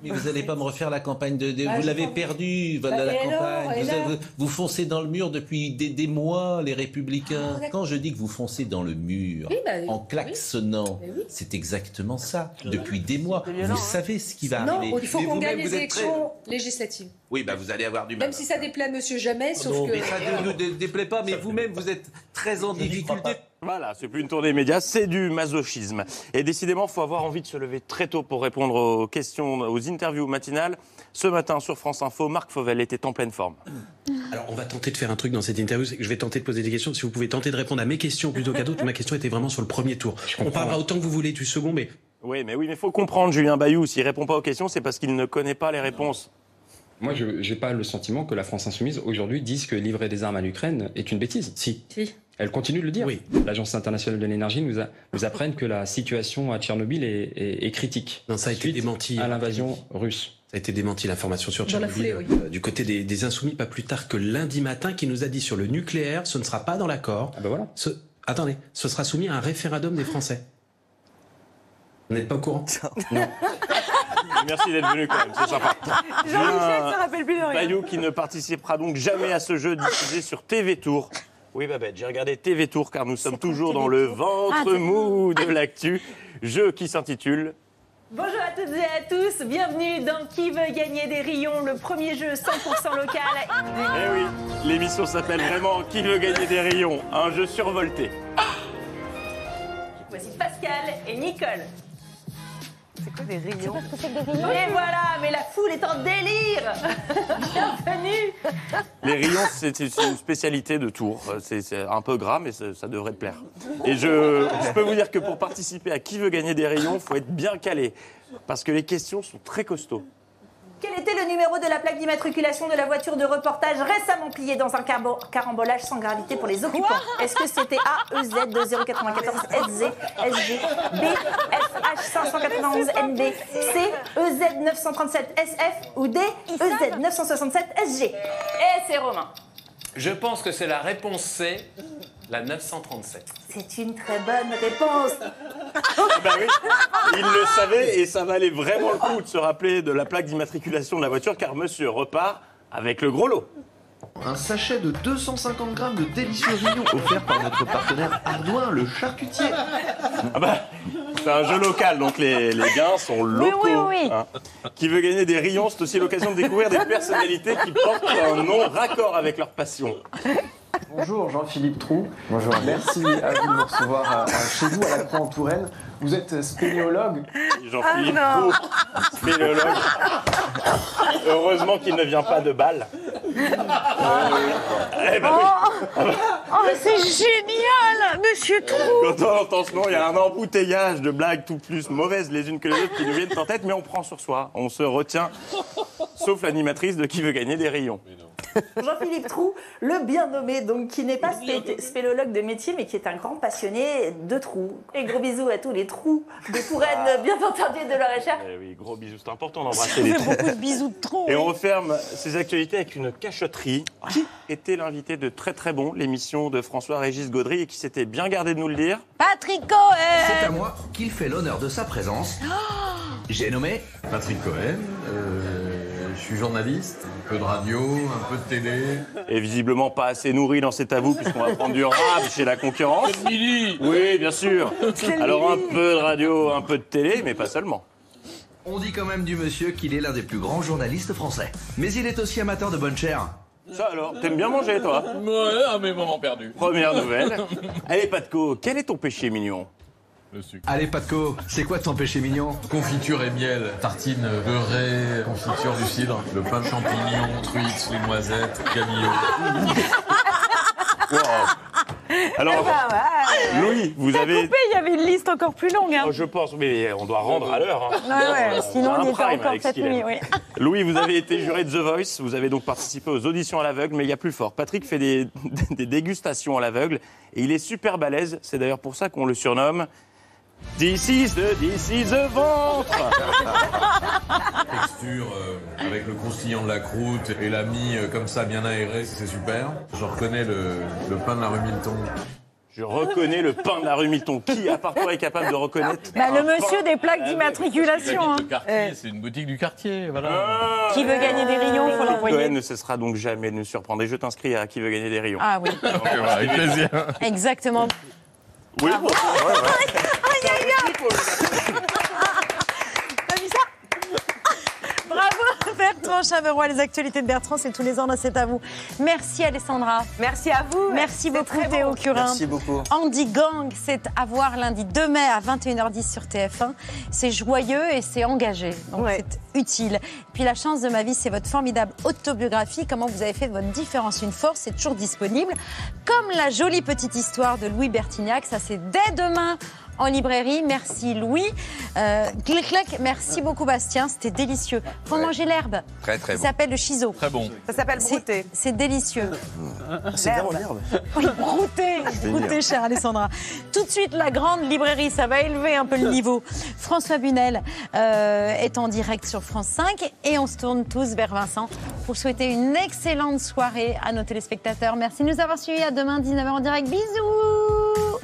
Mais vous n'allez pas me refaire la campagne de. de- Bah, vous l'avez comprends. perdu, voilà, Bah, la alors, campagne. vous, vous foncez dans le mur depuis des, des mois, les Républicains. Ah. Quand je dis que vous foncez dans le mur, Oui, bah, en klaxonnant, oui. c'est exactement ça. Depuis des mois. Vous savez ce qui va Non, arriver. il faut Mais qu'on vous-même, gagne vous les très- élections législatives. Oui, bah vous allez avoir du mal. Même si ça déplaît à Monsieur Jamais, sauf non, que. mais ça ne [laughs] nous dé- déplaît pas, mais vous-même, vous êtes très en difficulté. Voilà, c'est plus une tournée média, c'est du masochisme. Et décidément, faut avoir envie de se lever très tôt pour répondre aux questions, aux interviews matinales. Ce matin, sur France Info, Marc Fauvel était en pleine forme. Alors, on va tenter de faire un truc dans cette interview, c'est que je vais tenter de poser des questions. Si vous pouvez tenter de répondre à mes questions plutôt qu'à d'autres, ma question était vraiment sur le premier tour. On parlera autant que vous voulez du second, mais Oui, mais oui, mais faut comprendre, Julien Bayou, s'il répond pas aux questions, c'est parce qu'il ne connaît pas les réponses. Moi, je n'ai pas le sentiment que la France insoumise aujourd'hui dise que livrer des armes à l'Ukraine est une bêtise. Si. Si. Elle continue de le dire. Oui. L'Agence internationale de l'énergie nous, a- nous apprenne que la situation à Tchernobyl est, est- est critique. Non, ça a été démenti. À l'invasion russe. Ça a été démenti l'information sur Dans la Tchernobyl foulée, oui. euh, du côté des, des insoumis pas plus tard que lundi matin qui nous a dit sur le nucléaire ce ne sera pas dans l'accord. Ah ben voilà. Ce- attendez, ce sera soumis à un référendum des Français. Vous n'êtes pas au courant? [laughs] Merci d'être venu quand même, c'est sympa. Jean-Michel se rappelle plus de rien. Bayou qui ne participera donc jamais à ce jeu diffusé sur TV Tour. Oui, Babette, j'ai regardé TV Tour car nous sommes toujours dans le ventre Ah, mou de l'actu. Jeu qui s'intitule Bonjour à toutes et à tous, bienvenue dans Qui veut gagner des rayons, le premier jeu 100% local. Eh oui, l'émission s'appelle vraiment Qui veut gagner des rayons Un jeu survolté. Voici Pascal et Nicole. C'est quoi des rayons Et voilà, mais la foule est en délire [laughs] Bienvenue Les rayons, c'est c'est une spécialité de Tours. C'est c'est un peu gras, mais ça, ça devrait te plaire. Et je, je peux vous dire que pour participer à Qui veut gagner des rayons, il faut être bien calé. Parce que les questions sont très costauds. Quel était le numéro de la plaque d'immatriculation de la voiture de reportage récemment pliée dans un carambolage sans gravité pour les occupants Est-ce que c'était A, E, EZ 2094 SZ, SG, B, FH 591 NB, C, EZ 937 SF ou D, EZ 967 SG Et c'est Romain. Je pense que c'est la réponse C, la 937. C'est une très bonne réponse. Bah oui, il le savait et ça valait vraiment le coup de se rappeler de la plaque d'immatriculation de la voiture car monsieur repart avec le gros lot. Un sachet de 250 grammes de délicieux rayons offert par notre partenaire Ardouin, le charcutier. Ah bah, C'est un jeu local, donc les, les gains sont locaux. oui, oui. hein. Qui veut gagner des rayons, c'est aussi l'occasion de découvrir des personnalités qui portent un nom raccord avec leur passion. Bonjour Jean-Philippe Trou. Bonjour. Merci à vous de me recevoir à- à- chez vous à la Croix en Touraine. Vous êtes spéléologue. Jean-Philippe Ah. Roux, spéléologue. Heureusement qu'il ne vient pas de Bâle. Eh ben oui. Oh, c'est génial, Monsieur Trou. Quand on entend ce nom, il y a un embouteillage de blagues tout plus mauvaises les unes que les autres qui nous viennent en tête, mais on prend sur soi, on se retient, sauf l'animatrice de Qui veut gagner des rayons. Jean-Philippe Trou, le bien nommé, donc qui n'est pas spé- spéléologue de métier, mais qui est un grand passionné de trous. Et gros bisous à tous les trous de Touraine, bien entendu, de la recherche. Eh oui, gros bisous, c'est important d'embrasser les trous. Beaucoup de bisous de trop. Et on referme ces actualités avec une cachotterie. Qui était l'invité de très très bon, l'émission de François-Régis Gaudry, et qui s'était bien gardé de nous le dire Patrick C'est à Cohen. moi qu'il fait l'honneur de sa présence. J'ai nommé Patrick Cohen, euh, je suis journaliste, un peu de radio, un peu de télé. Et visiblement pas assez nourri dans cet avou, puisqu'on va prendre du rap chez la concurrence. Oui, bien sûr. Alors un peu de radio, un peu de télé, mais pas seulement. On dit quand même du monsieur qu'il est l'un des plus grands journalistes français. Mais il est aussi amateur de bonne chair. Ça alors, t'aimes bien manger toi? Ouais, à mes moments perdus. Première [laughs] nouvelle. Allez Patco, quel est ton péché mignon? Le sucre. Allez, Patco, c'est quoi ton péché mignon? Confiture et miel, tartine beurrée, confiture du cidre, le pain de champignons, truites, les noisettes, camillot. [laughs] Alors, Louis, vous T'as avez... coupé, il y avait une liste encore plus longue. Hein. Oh, je pense, mais on doit rendre à l'heure. hein. Ouais, ouais, sinon Un on y prime encore avec cette nuit. Oui. [laughs] Louis, vous avez été juré de The Voice, vous avez donc participé aux auditions à l'aveugle, mais il y a plus fort. Patrick fait des, [laughs] des dégustations à l'aveugle et il est super balèze. C'est d'ailleurs pour ça qu'on le surnomme This is the, this is the ventre. Texture euh, avec le croustillant de la croûte et la mie euh, comme ça bien aérée, c'est super. Je reconnais le, le pain de la rue Milton. Je reconnais le pain de la rue Milton. Qui, à part toi, est capable de reconnaître Bah, le monsieur des plaques d'immatriculation. hein. C'est une boutique du quartier, voilà. Qui veut gagner des rayons, il faut l'envoyer. Cohen ne cessera donc jamais de nous surprendre. Et je t'inscris à qui veut gagner des rayons. Ah oui. [laughs] Donc, voilà, avec plaisir. Exactement. Oui, bon, ouais, ouais. [laughs] Aïe, aïe, aïe. T'as vu ça Bravo Bertrand Chameroy, les actualités de Bertrand, c'est tous les ans, c'est à vous. Merci Alessandra. Merci à vous. Merci beaucoup. Théo Curin. Merci beaucoup. Andy Gang, c'est à voir lundi 2 mai à 21h10 sur TF1. C'est joyeux et c'est engagé, donc c'est utile. Puis la chance de ma vie, c'est votre formidable autobiographie. Comment vous avez fait de votre différence une force, c'est toujours disponible. Comme la jolie petite histoire de Louis Bertignac, ça c'est dès demain en librairie. Merci Louis. Euh, clic, clac, merci beaucoup Bastien, c'était délicieux. Faut manger l'herbe. Très, très Ça bon. s'appelle le chiso. Très bon. Ça s'appelle C'est- brouter. C'est délicieux. C'est vraiment l'herbe. Oui, brouter, brouter, lire. chère Alessandra. Tout de suite, la grande librairie, ça va élever un peu le niveau. François Bunel euh, est en direct sur France 5 et on se tourne tous vers Vincent pour souhaiter une excellente soirée à nos téléspectateurs. Merci de nous avoir suivis. À demain, 19h en direct. Bisous